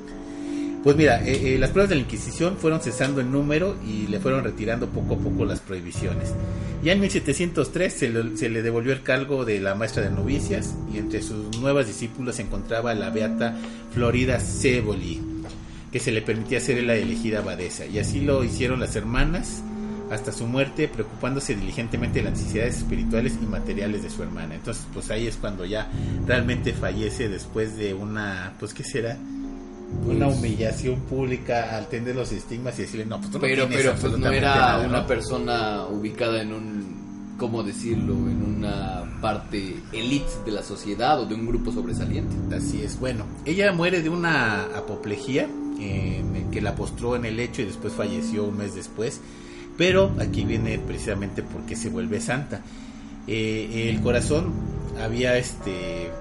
Pues mira, eh, eh, las pruebas de la Inquisición fueron cesando en número y le fueron retirando poco a poco las prohibiciones. Ya en 1703 se le, se le devolvió el cargo de la maestra de novicias y entre sus nuevas discípulas se encontraba la beata Florida Ceboli, que se le permitía ser la elegida abadesa. Y así lo hicieron las hermanas hasta su muerte, preocupándose diligentemente de las necesidades espirituales y materiales de su hermana. Entonces, pues ahí es cuando ya realmente fallece después de una, pues, ¿qué será? una Pues- humillación pública al tener los estigmas y decirle, no, pues tú no Pero, tienes pero pues no era nada, una ¿no? persona ubicada en un ¿cómo decirlo? En una parte elite de la sociedad o de un grupo sobresaliente. Así es, bueno, ella muere de una apoplejía en el que la postró en el lecho y después falleció un mes después. Pero aquí viene precisamente porque se vuelve santa. Eh, el corazón había este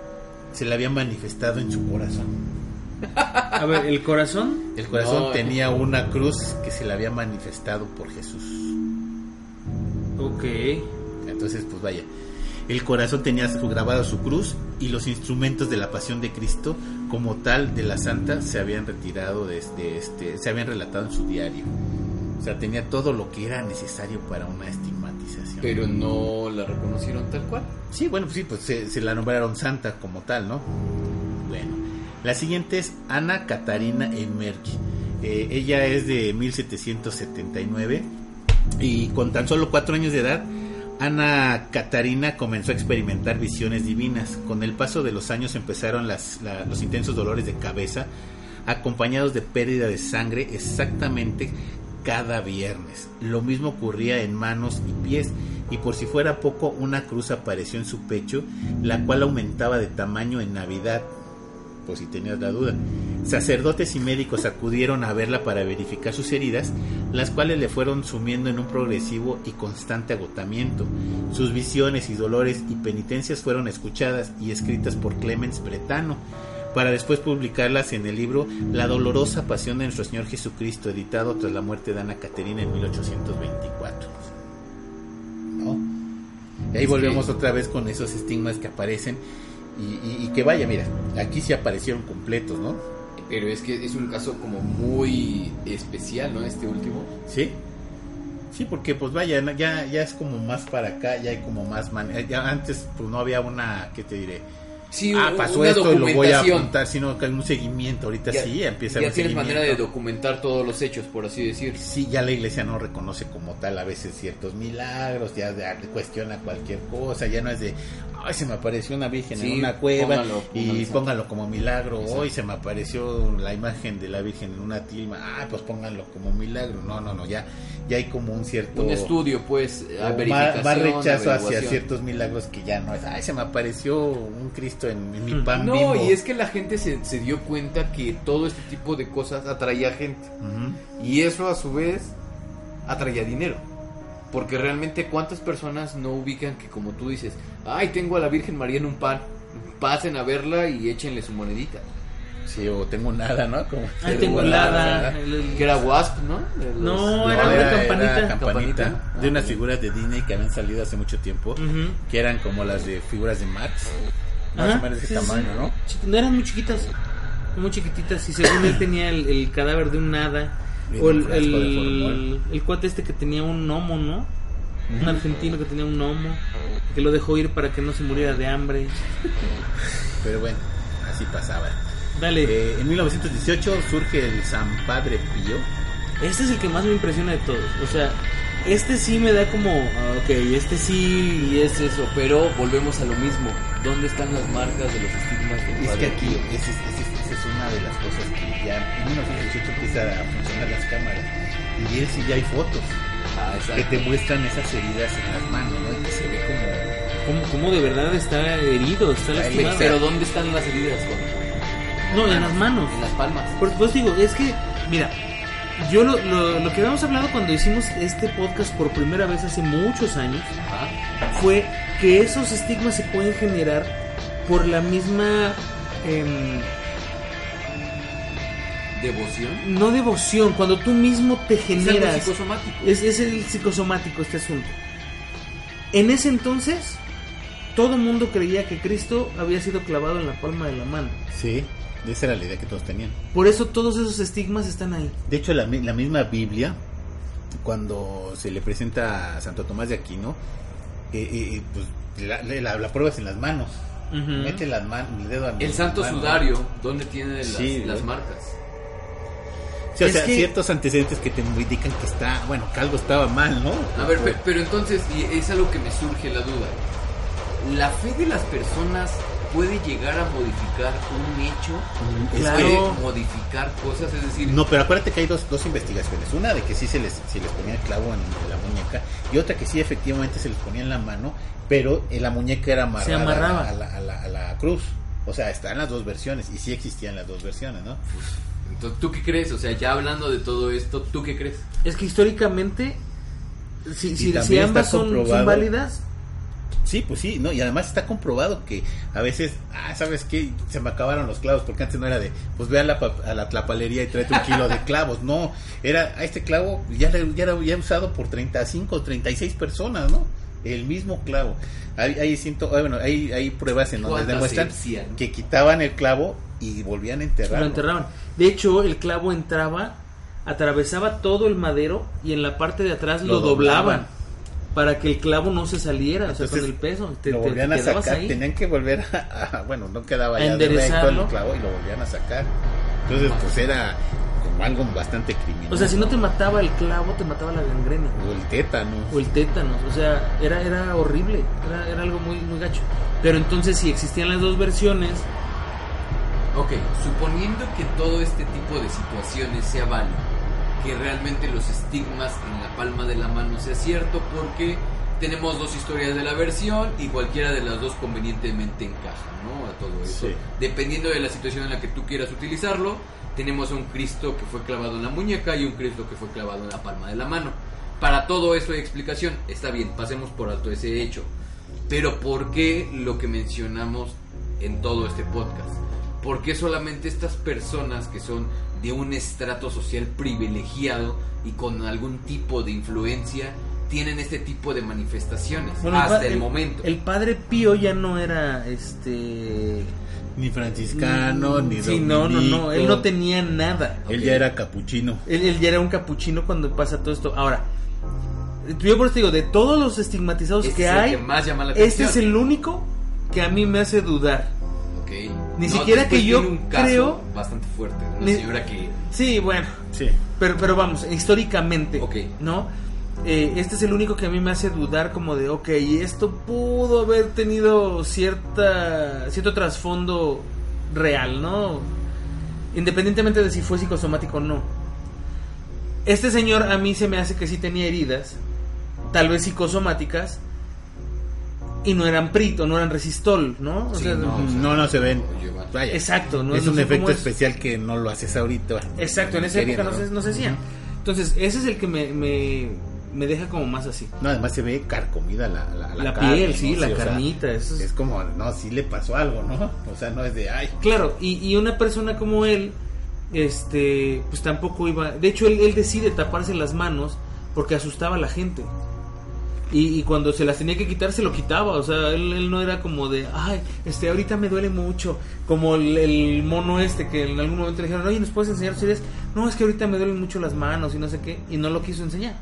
se le había manifestado en su corazón. A ver, ¿el corazón? El corazón No. tenía una cruz que se le había manifestado por Jesús. Ok. Entonces, pues vaya. El corazón tenía su- grabado su cruz y los instrumentos de la pasión de Cristo, como tal de la santa, se habían retirado desde este, se habían relatado en su diario. O sea, tenía todo lo que era necesario para una estigmatización. Pero no la reconocieron tal cual. Sí, bueno, pues sí, pues se, se la nombraron santa como tal, ¿no? Bueno, la siguiente es Ana Catarina Emerki. Eh, ella es de 1779 y con tan solo cuatro años de edad, Ana Catarina comenzó a experimentar visiones divinas. Con el paso de los años empezaron las- la- los intensos dolores de cabeza, acompañados de pérdida de sangre exactamente cada viernes. Lo mismo ocurría en manos y pies, y por si fuera poco, una cruz apareció en su pecho, la cual aumentaba de tamaño en Navidad, por si tenías la duda. Sacerdotes y médicos acudieron a verla para verificar sus heridas, las cuales le fueron sumiendo en un progresivo y constante agotamiento. Sus visiones y dolores y penitencias fueron escuchadas y escritas por Clemens Bretano, para después publicarlas en el libro La dolorosa pasión de nuestro Señor Jesucristo, editado tras la muerte de Ana Caterina en 1824. ¿No? Y ahí Es volvemos que- otra vez con esos estigmas que aparecen y, y- y que vaya, mira, aquí sí aparecieron completos, ¿no? Pero es que es un caso como muy especial, ¿no? Este último. Sí. Sí, porque pues vaya, ya, ya es como más para acá, ya hay como más... man- ya antes pues no había una, ¿qué te diré? Sí, ah, pasó esto y lo voy a apuntar, sino que hay un seguimiento, ahorita Ya- sí, empieza Ya tienes manera de documentar todos los hechos, por así decir. Sí, ya la iglesia no reconoce como tal a veces ciertos milagros, ya cuestiona cualquier cosa, ya no es de, ay, se me apareció una virgen Sí, en una cueva póngalo, y póngalo. como milagro, Exacto. hoy se me apareció la imagen de la virgen en una tilma, ah, pues pónganlo como milagro, no, no, no, ya, ya hay como un cierto... Un estudio, pues, a verificación. más rechazo hacia ciertos milagros que ya no es, ay, se me apareció un Cristo en, en mi pan No, bimbo". y es que la gente se, se dio cuenta que todo este tipo de cosas atraía gente. Y eso a su vez atraía dinero. Porque realmente cuántas personas no ubican que como tú dices, ay, tengo a la Virgen María en un pan, pasen a verla y échenle su monedita. Sí, o tengo nada, ¿no? Como Ahí tengo el- Que era Wasp, ¿no? Los- No, era No, una campanita. campanita Campanita. de unas figuras de Disney que habían salido hace mucho tiempo, que eran como las de figuras de Max, más Ajá, o menos de ese sí, tamaño, sí. ¿no? Eran muy chiquitas, muy chiquititas. Y según él tenía el, el cadáver de un hada. O el, el, el cuate este que tenía un gnomo, ¿no? Un argentino que tenía un gnomo. Que lo dejó ir para que no se muriera de hambre. Pero bueno, así pasaba. Dale. Eh, en 1918 surge el San Padre Pío. Este es el que más me impresiona de todos. O sea, este sí me da como. ah, Ok, este sí. Y es eso, pero volvemos a lo mismo. ¿Dónde están las marcas de los estigmas del Es que aquí, esa es, es- esa es una de las cosas que ya en 1918 empieza a funcionar las cámaras. Y él sí ya hay fotos Ah, que te muestran esas heridas en las manos, ¿no? Y que se ve como... ¿Cómo, cómo de verdad está herido? Está lastimado. Pero ¿dónde están las heridas? No, en las manos. En las palmas. Por supuesto digo, es que, mira, yo lo, lo, lo que habíamos hablado cuando hicimos este podcast por primera vez hace muchos años Ajá. fue que esos estigmas se pueden generar por la misma, em, Devoción. no devoción, cuando tú mismo te Es generas. psicosomático. Es, es el psicosomático este asunto. En ese entonces, todo el mundo creía que Cristo había sido clavado en la palma de la mano. Sí, esa era la idea que todos tenían. Por eso todos esos estigmas están ahí. De hecho, la, mi- la misma Biblia, cuando se le presenta a Santo Tomás de Aquino, eh, eh, eh, pues la, la, la pruebas en las manos. Mete las manos, el dedo a El santo mano. sudario, ¿dónde tiene las, Sí, las ¿no? marcas? Sí, o Es sea, que- ciertos antecedentes que te indican que está, bueno, que algo estaba mal, ¿no? A ver, pe- pero entonces, y es algo que me surge la duda. ¿La fe de las personas puede llegar a modificar un hecho, Claro. puede modificar cosas, es decir, No, pero acuérdate que hay dos, dos investigaciones. Una de que sí se les, se les ponía el clavo en la muñeca y otra que sí efectivamente se les ponía en la mano, pero en la muñeca era amarrada Se amarraba. A, la, a la- a la cruz. O sea, están las dos versiones y sí existían las dos versiones, ¿no? entonces, ¿tú qué crees? O sea, ya hablando de todo esto, ¿tú qué crees? Es que históricamente, si, si, si ambas son, son válidas, Sí, pues sí, no, y además está comprobado que a veces, ah, ¿sabes qué? Se me acabaron los clavos, porque antes no era de, pues ve a la, a la tlapalería y tráete un kilo de clavos, no, era, a este clavo ya, ya era ya usado por 35 o 36 personas, ¿no? El mismo clavo. Hay, hay, ciento- ah, bueno, hay, hay pruebas en donde ¿Cuánta demuestran no? que quitaban el clavo y volvían a enterrarlo. lo enterraban. De hecho, el clavo entraba, atravesaba todo el madero y en la parte de atrás lo, Lo doblaban. doblaban. Para que el clavo no se saliera, o sea, Entonces, con el peso. Te, lo volvían te a sacar, ahí. tenían que volver a, a- bueno, no quedaba ya recto el clavo y lo volvían a sacar. Entonces, pues era como algo bastante criminal. O sea, si no te mataba el clavo, te mataba la gangrena. O el tétano. o el tétanos, o sea, era, era horrible, era, era algo muy, muy gacho. Pero entonces si existían las dos versiones, Ok, suponiendo que todo este tipo de situaciones sea válido, que realmente los estigmas en la palma de la mano sea cierto, porque tenemos dos historias de la versión y cualquiera de las dos convenientemente encaja, ¿no? A todo eso. Sí. Dependiendo de la situación en la que tú quieras utilizarlo, tenemos a un Cristo que fue clavado en la muñeca y un Cristo que fue clavado en la palma de la mano. Para todo eso hay explicación, está bien, pasemos por alto ese hecho. Pero ¿por qué lo que mencionamos en todo este podcast? ¿Por qué solamente estas personas que son de un estrato social privilegiado y con algún tipo de influencia tienen este tipo de manifestaciones bueno, hasta el, momento? El padre Pío ya no era este Ni franciscano, ni Sí, no, no, no, dominico. él no tenía nada. Él ya era capuchino. Él, él ya era un capuchino cuando pasa todo esto. Ahora, yo por eso te digo, de todos los estigmatizados Este que es el hay, que más llama la este atención. es el único que a mí me hace dudar. Ni siquiera después que yo tiene un caso creo- bastante fuerte, una Ni- señora que Sí, bueno, Sí. Pero, pero vamos, históricamente, Ok. ¿no? Eh, este es el único que a mí me hace dudar como de, ok, esto pudo haber tenido cierta cierto trasfondo real, ¿no? Independientemente de si fue psicosomático o no. Este señor a mí se me hace que sí tenía heridas, tal vez psicosomáticas, y no eran prito, no eran resistol, ¿no? O Sí, sea, no. o sea, No, no se ven. Vaya. Exacto, no es no un efecto es. especial que no lo haces ahorita. Exacto, en esa época no se, Queriendo, no se hacía. Entonces, ese es el que me, me, me deja como más así. No, además se ve carcomida la, la, La, carne, piel, ¿no? sí, la o sea, carnita. eso es- es como, no, sí le pasó algo, ¿no? O sea, no es de, ay, Claro, y, y una persona como él, este, pues tampoco iba. De hecho, él, él decide taparse las manos porque asustaba a la gente. Y, y cuando se las tenía que quitar, se lo quitaba. O sea, él, él no era como de, ay, este, ahorita me duele mucho. Como el, el mono este que en algún momento le dijeron, oye, ¿nos puedes enseñar tus? No, es que ahorita me duelen mucho las manos y no sé qué. Y no lo quiso enseñar.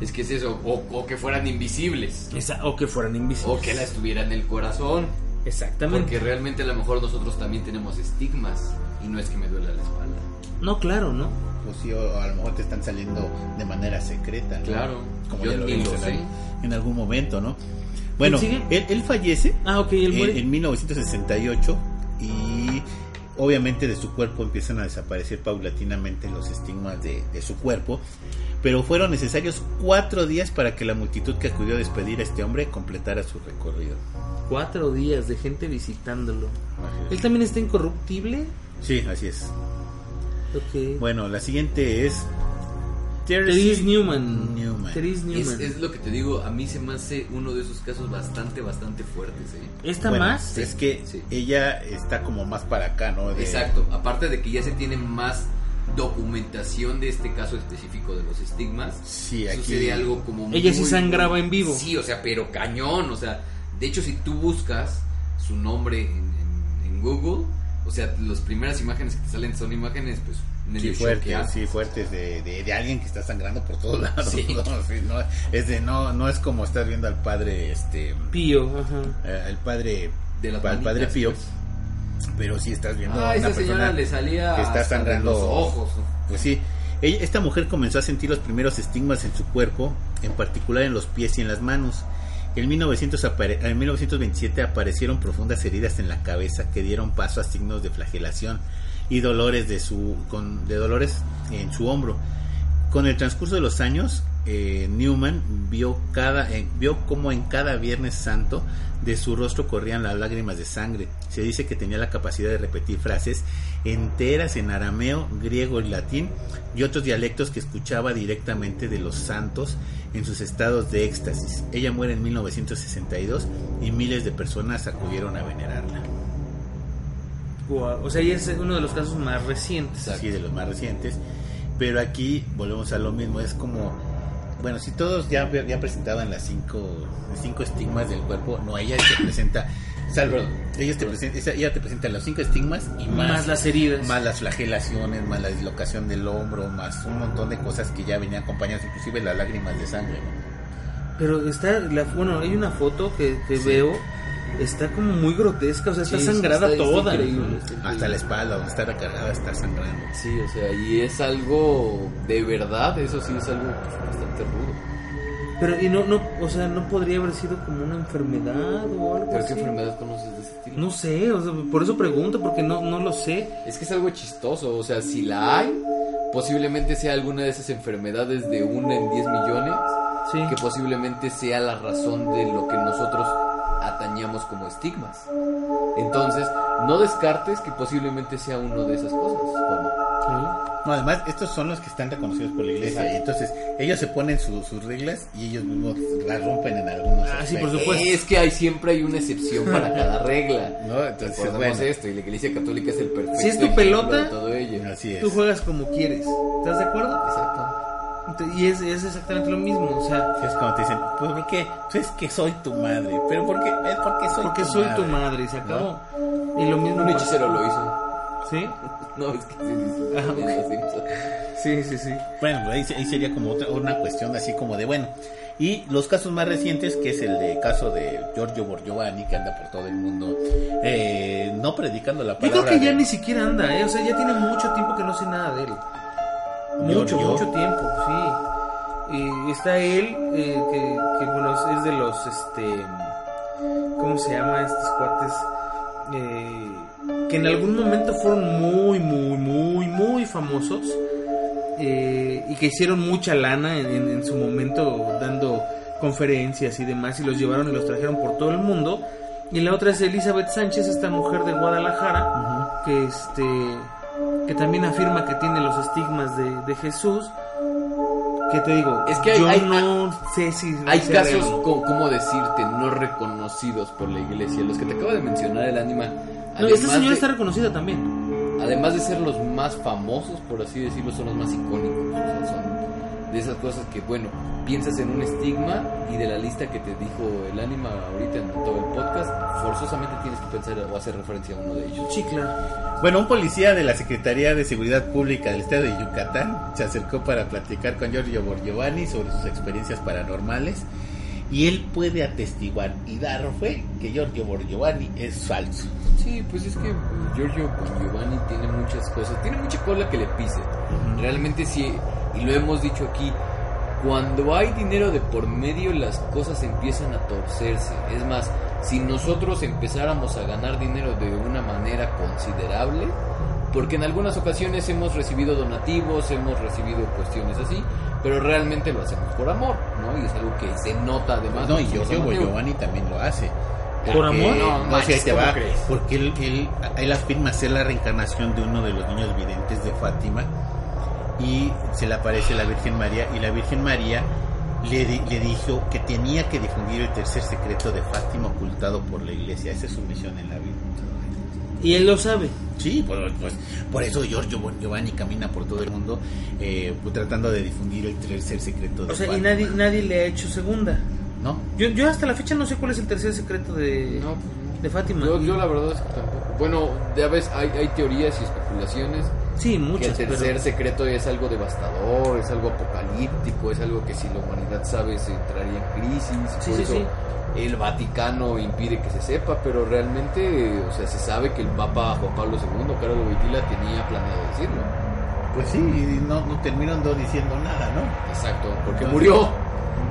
Es que es eso, o, o que fueran invisibles, Esa, o que fueran invisibles. o que la estuviera en el corazón. Exactamente. Porque realmente a lo mejor nosotros también tenemos estigmas y no es que me duela la espalda. No, claro, ¿no? Pues sí, o a lo mejor te están saliendo de manera secreta. ¿no? Claro, como yo ya lo vimos en, en algún momento, ¿no? Bueno, él, él fallece Ah, él en, en 1968 y obviamente de su cuerpo empiezan a desaparecer paulatinamente los estigmas de, de su cuerpo, pero fueron necesarios cuatro días para que la multitud que acudió a despedir a este hombre completara su recorrido. Cuatro días de gente visitándolo. ¿Él también está incorruptible? Sí, así es. Ok. Bueno, la siguiente es Therese Newman. Newman. Therese Es, Newman. es lo que te digo, a mí se me hace uno de esos casos bastante, bastante fuertes. ¿eh? ¿Esta Bueno, más? Es que Sí. ella está como más para acá, ¿no? De- Exacto, aparte de que ya se tiene más documentación de este caso específico de los estigmas, Sí, aquí- sería algo como Ella sí muy- sangraba en vivo. Sí, o sea, pero cañón, o sea, de hecho si tú buscas su nombre en, en- en Google, o sea, las primeras imágenes que te salen son imágenes pues medio Sí, fuertes, sí, fuertes de, de, de alguien que está sangrando por todos lados. Sí. [laughs] ¿no? Sí, no, es de no, no es como estar viendo al padre, este, Pío, ajá. eh, al padre, De las al padre Pío, pues. pero sí estás viendo Ah, a una esa señora persona le salía que está sangrando los ojos. Pues sí, ella- esta mujer comenzó a sentir los primeros estigmas en su cuerpo, en particular en los pies y en las manos, En, 1900 apare- en 1927 aparecieron profundas heridas en la cabeza que dieron paso a signos de flagelación y dolores de su con, de dolores en su hombro. Con el transcurso de los años, eh, Newman vio cada eh, vio como en cada Viernes Santo de su rostro corrían las lágrimas de sangre. Se dice que tenía la capacidad de repetir frases enteras en arameo, griego y latín y otros dialectos que escuchaba directamente de los santos en sus estados de éxtasis. Ella muere en 1962 y miles de personas acudieron a venerarla. O sea, es uno de los casos más recientes. así de los más recientes. Pero aquí volvemos a lo mismo, es como, bueno, si todos ya habían presentado en las cinco, cinco estigmas del cuerpo, no, ella te [laughs] presenta, salvo, ellos te presentan, esa- ella te presenta los cinco estigmas y más, Más las heridas. más las flagelaciones, más la dislocación del hombro, más un montón de cosas que ya venían acompañadas, inclusive las lágrimas de sangre. ¿no? Pero está, la, bueno, hay una foto que, que Sí. veo, está como muy grotesca, o sea, está Sí, sangrada está- está toda. increíble, está Hasta la espalda, donde está recargada, está sangrando. Sí, o sea, y es algo de verdad, eso sí es algo pues, bastante rudo. Pero, y no, no, o sea, no podría haber sido como una enfermedad o algo ¿Pero así. qué enfermedad conoces de ese estilo? No sé, o sea, por eso pregunto, porque no, no lo sé. Es que es algo chistoso, o sea, si la hay, posiblemente sea alguna de esas enfermedades de una en 10 millones, Sí. que posiblemente sea la razón de lo que nosotros atañamos como estigmas. Entonces, no descartes que posiblemente sea uno de esas cosas. Juanma. No, además, estos son los que están reconocidos por la iglesia. Y entonces, ellos se ponen su- sus reglas y ellos mismos las rompen en algunos. Ah, sí, por aspectos. supuesto. Es que hay siempre hay una excepción para [laughs] cada regla. ¿No? Entonces, bueno. esto, y la Iglesia Católica es el perfecto Si es tu pelota, todo ello. Así es. Tú juegas como quieres. ¿Estás de acuerdo? Exacto. Y es, es exactamente lo mismo, o sea, Es como te dicen, pues ¿por qué? Pues es que soy tu madre. Pero ¿por qué? Es porque soy porque tu soy madre. tu madre y se acabó. Y lo mismo. Un hechicero lo hizo. ¿Sí? [laughs] No, es que sí, sí, Ah, sí, sí, sí. Bueno, pues ahí, ahí sería como otra, una cuestión así como de, bueno. Y los casos más recientes, que es el de caso de Giorgio Borgiovanni, que anda por todo el mundo, eh, no predicando la Yo palabra. creo que ya de- ni siquiera anda, ¿eh? O sea, ya tiene mucho tiempo que no sé nada de él. Mucho, mucho tiempo, sí. Y está él, eh, que, que, bueno, es, es de los, este, ¿cómo se llama estos cuates? Eh, que en algún momento fueron muy, muy, muy, muy famosos. eh, y que hicieron mucha lana en, en- en su momento dando conferencias y demás y los llevaron y los trajeron por todo el mundo. Y la otra es Elizabeth Sánchez, esta mujer de Guadalajara, que este que también afirma que tiene los estigmas de, de Jesús. Que te digo, Es que hay- yo hay- no sé si Hay casos, real. co- ¿cómo decirte? No reconocidos por la iglesia. Los que te acabo de mencionar, el ánima. No, esta señora de- está reconocida también. Además de ser los más famosos, por así decirlo, son los más icónicos. O sea, son de esas cosas que, bueno, piensas en un estigma y de la lista que te dijo el ánima ahorita en todo el podcast, forzosamente tienes que pensar o hacer referencia a uno de ellos. Sí, claro. Bueno, un policía de la Secretaría de Seguridad Pública del Estado de Yucatán se acercó para platicar con Giorgio Borgiovanni sobre sus experiencias paranormales y él puede atestiguar y dar fe que Giorgio Borgiovanni es falso. Sí, pues es que Giorgio Giovanni tiene muchas cosas, tiene mucha cola que le pise. Realmente sí, y lo hemos dicho aquí, cuando hay dinero de por medio las cosas empiezan a torcerse. Es más, si nosotros empezáramos a ganar dinero de una manera considerable, porque en algunas ocasiones hemos recibido donativos, hemos recibido cuestiones así, pero realmente lo hacemos por amor, ¿no? Y es algo que se nota además. No, y Giorgio somos Borgiovanni también lo hace. ¿Por amor? No, No, ahí te ¿cómo va. crees? Porque él, él, él afirma ser la reencarnación de uno de los niños videntes de Fátima y se le aparece la Virgen María y la Virgen María le, di- le dijo que tenía que difundir el tercer secreto de Fátima ocultado por la iglesia. Esa es su misión en la vida. Y él lo sabe. Sí, pues, pues, por eso Giorgio Giovanni camina por todo el mundo eh, pues, tratando de difundir el tercer secreto de O sea, y nadie, nadie le ha hecho segunda. ¿No? Yo, yo hasta la fecha no sé cuál es el tercer secreto de, No, pues no. de Fátima. Yo, yo la verdad es que tampoco. Bueno, ya ves, hay, hay teorías y especulaciones sí, que el tercer pero... secreto es algo devastador, es algo apocalíptico, es algo que si la humanidad sabe se entraría en crisis. Sí, por sí, eso sí. el Vaticano impide que se sepa, pero realmente, o sea, se sabe que el Papa Juan Pablo II, Carlos Wojtyla, tenía planeado decirlo. Pues sí, y no, no terminó no diciendo nada, ¿no? Exacto, porque Entonces- murió.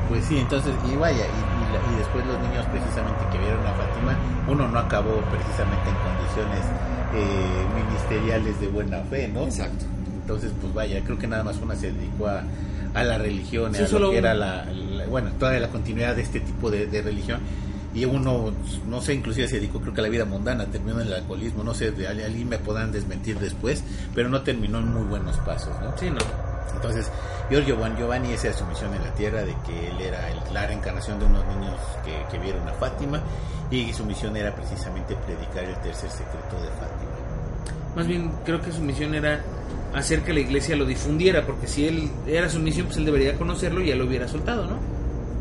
Pues sí, entonces, y vaya, y, y la- y después los niños precisamente que vieron a Fátima, uno no acabó precisamente en condiciones eh, ministeriales de buena fe, ¿no? Exacto. Entonces, pues vaya, creo que nada más una se dedicó a, a la religión, Sí, a solo lo que era la, la- bueno, toda la continuidad de este tipo de, de religión. Y uno, no sé, inclusive se dedicó creo que a la vida mundana, terminó en el alcoholismo, no sé, de alguien me podrán desmentir después, pero no terminó en muy buenos pasos, ¿no? Sí, no. Entonces, Giorgio Giovanni, esa es su misión en la tierra, de que él era el- la reencarnación de unos niños que, que vieron a Fátima, y su misión era precisamente predicar el tercer secreto de Fátima. Más bien, creo que su misión era hacer que la iglesia lo difundiera, porque si él era su misión, pues él debería conocerlo y ya lo hubiera soltado, ¿no?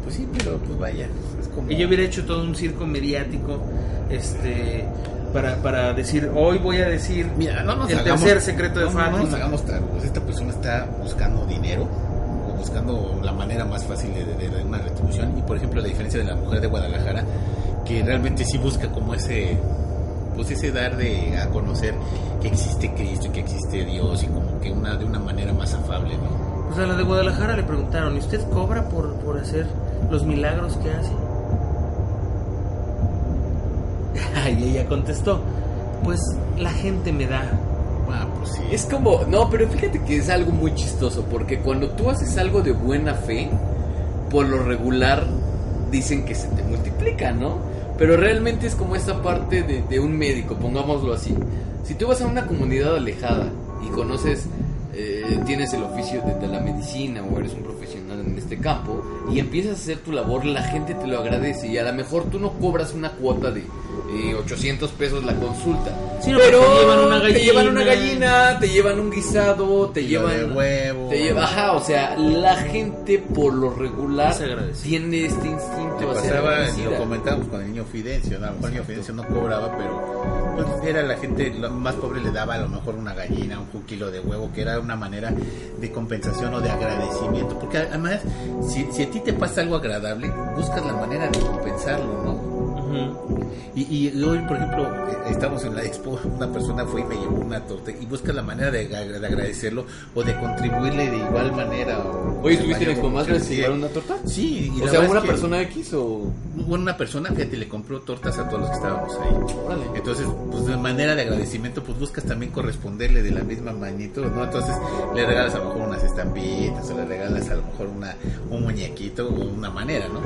Pues sí, pero pues vaya, es como... Ella hubiera hecho todo un circo mediático, este, para, para decir, hoy voy a decir Mira, no el hagamos- tercer secreto de no, no, nos hagamos tarugos. Esta persona está buscando dinero o buscando la manera más fácil de, de- de una retribución. Y por ejemplo, la diferencia de la mujer de Guadalajara, que realmente sí busca como ese, pues ese dar de a conocer que existe Cristo y que existe Dios y como que una de una manera más afable, ¿no? O sea, la de Guadalajara le preguntaron, ¿y usted cobra por, por hacer los milagros que hace? [laughs] y ella contestó, pues la gente me da. Ah, pues sí. Es como, no, pero fíjate que es algo muy chistoso, porque cuando tú haces algo de buena fe, por lo regular dicen que se te multiplica, ¿no? Pero realmente es como esta parte de, un médico, pongámoslo así. Si tú vas a una comunidad alejada y conoces, eh, tienes el oficio de, de la medicina o eres un profesional en este campo y empiezas a hacer tu labor, la gente te lo agradece y a lo mejor tú no cobras una cuota de eh, 800 pesos la consulta. Sí, no, pero te llevan una te llevan una gallina. gallina, te llevan un guisado, te Kilo llevan de huevo. te lleva, ajá, o sea, la gente por lo regular tiene este Te instinto pasaba, lo comentábamos con el niño Fidencio, ¿no? a lo mejor el niño Fidencio no cobraba, pero pues, era la gente lo más pobre le daba a lo mejor una gallina, un kilo de huevo, que era una manera de compensación o de agradecimiento, porque además, si, si a ti te pasa algo agradable, buscas la manera de compensarlo, ¿no? Y, y hoy, por ejemplo, eh, estamos en la expo, una persona fue y me llevó una torta y busca la manera de, ag- de agradecerlo o de contribuirle de igual manera. O, Oye, ¿estuviste en Expo Más sí. ¿Se llevaron una torta? Sí, y O la sea, una persona X o... bueno, una persona, fíjate, le compró tortas a todos los que estábamos ahí. Órale. Entonces, pues de manera de agradecimiento, pues buscas también corresponderle de la misma magnitud, ¿no? Entonces, le regalas a lo mejor unas estampitas o le regalas a lo mejor una, un muñequito o una manera, ¿no?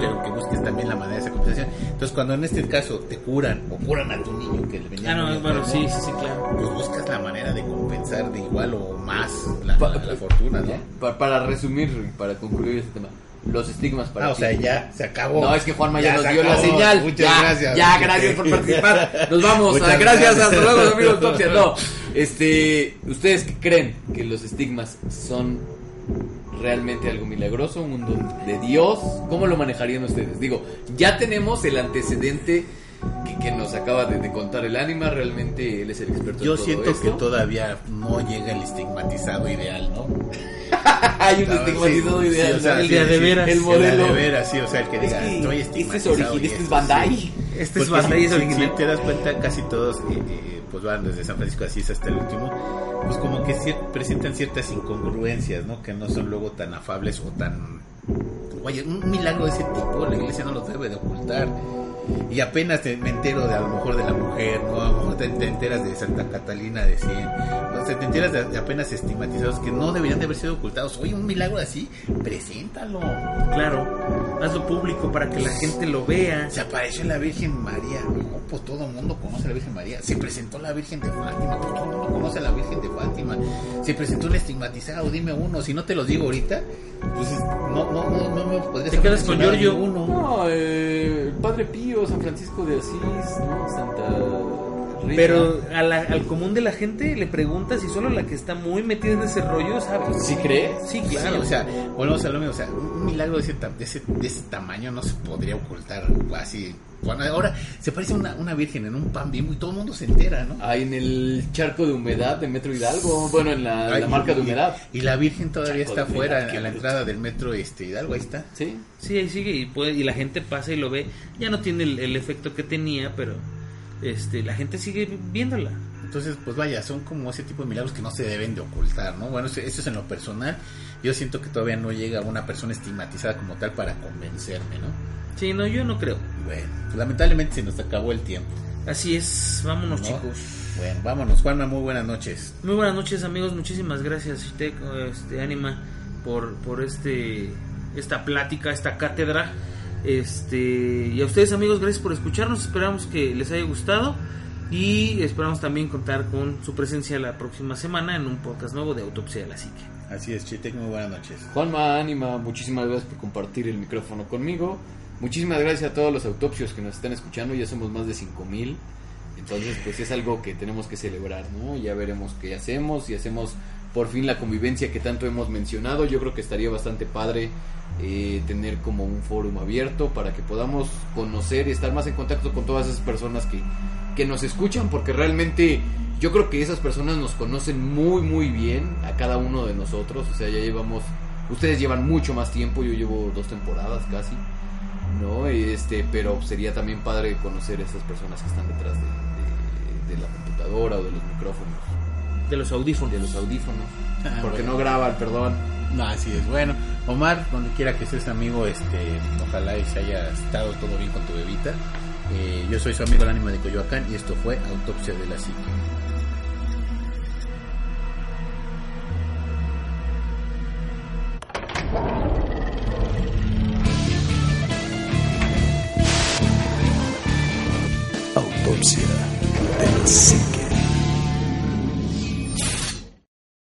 Pero que busques también la manera de esa compensación. Entonces, cuando en este caso te curan o curan a tu niño que le venía Ah, no, bueno, enfermo, sí, sí, sí, claro. pues buscas la manera de compensar de igual o más la, Pa- la- la fortuna, ¿no? Para resumir y para concluir este tema, los estigmas para Ah, o ti. sea, ya se acabó. No, es que Juanma ya, Ya nos se dio la acabó. señal. Muchas ya, gracias. Ya, gracias por [laughs] participar. Nos vamos. Muchas gracias, gracias. hasta luego, amigos Autopsia. No, este, ¿ustedes qué creen que los estigmas son realmente algo milagroso, un don de Dios? ¿Cómo lo manejarían ustedes? Digo, ya tenemos el antecedente que, que nos acaba de, de contar el ánima. Realmente él es el experto Yo en todo siento esto. que todavía no llega el estigmatizado ideal, ¿no? [laughs] Hay un estigmatizado sí, ideal. sí, o sea, el sí, de veras. El El modelo. de veras, sí, o sea, el que Es diga, que estoy este es estigmatizado. y este es Bandai. Este es Bandai, si- es si- original. si te das cuenta, casi todos, eh, pues van desde San Francisco de Asís hasta el último, pues como que cier- presentan ciertas incongruencias, ¿no? Que no son luego tan afables o tan... Oye, un milagro de ese tipo, la iglesia no lo debe de ocultar. Y apenas te- me entero de a lo mejor de la mujer, ¿no? A lo mejor te, te enteras de Santa Catalina de 100, o sea, te enteras de, de apenas estigmatizados que no deberían de haber sido ocultados. Oye, un milagro así, preséntalo. Claro, hazlo público para que la gente lo vea. Se apareció la Virgen María. No, pues todo el mundo conoce a la Virgen María. Se presentó la Virgen de Fátima. Pues todo el mundo conoce a la Virgen de Fátima. Se presentó un estigmatizado. Dime uno. Si no te los digo ahorita, pues no, no, no, no me podrías Te quedas con Giorgio. ninguno. No, eh, el Padre Pío, San Francisco de Asís, ¿no? Santa. Pero a la- al común de la gente le preguntas y solo la que está muy metida en ese rollo sabe. ¿Sí crees? Sí, Sí, claro. o sea, volvemos a lo mismo, o sea, un milagro de ese, ta- de ese, de ese tamaño no se podría ocultar así. Bueno, ahora se parece una, una virgen en un pan bimbo y todo el mundo se entera, ¿no? Ahí en el charco de humedad de Metro Hidalgo, bueno, en la, Ay, la marca de humedad. Y, la virgen todavía Charco está humedad, fuera, qué a la bruto. entrada del metro este Hidalgo, ahí está. Sí. Sí, ahí sigue y, puede, y la gente pasa y lo ve. Ya no tiene el, el efecto que tenía, pero este, la gente sigue viéndola. Entonces, pues vaya, son como ese tipo de milagros que no se deben de ocultar, ¿no? Bueno, eso, es en lo personal. Yo siento que todavía no llega una persona estigmatizada como tal para convencerme, ¿no? Sí, no, yo no creo. Bueno, pues lamentablemente se nos acabó el tiempo. Así es, vámonos ¿no? chicos. Bueno, vámonos. Juanma, muy buenas noches. Muy buenas noches amigos, muchísimas gracias Shitek, este, Anima por, por este esta plática, esta cátedra. Este, y a ustedes amigos, gracias por escucharnos, esperamos que les haya gustado y esperamos también contar con su presencia la próxima semana en un podcast nuevo de Autopsia de la Psique. Así es, Chitek, muy buenas noches. Juanma Ánima, muchísimas gracias por compartir el micrófono conmigo. Muchísimas gracias a todos los autopsios que nos están escuchando, ya somos más de 5000. Entonces, pues es algo que tenemos que celebrar, ¿no? Ya veremos qué hacemos, si hacemos por fin la convivencia que tanto hemos mencionado. Yo creo que estaría bastante padre eh, tener como un fórum abierto para que podamos conocer y estar más en contacto con todas esas personas que, que nos escuchan, porque realmente yo creo que esas personas nos conocen muy, muy bien a cada uno de nosotros. O sea, ya llevamos, ustedes llevan mucho más tiempo, yo llevo dos temporadas casi. ¿no? Este, pero sería también padre conocer a esas personas que están detrás de, de- de la computadora o de los micrófonos, De los audífonos. de los audífonos, Ah, porque bueno. no graban, perdón. No, así es. Bueno, Omar, donde quiera que estés, amigo, este, ojalá y se haya estado todo bien con tu bebita. Eh, yo soy su amigo el ánimo de Coyoacán y esto fue Autopsia de la Psique. Autopsia de la psique.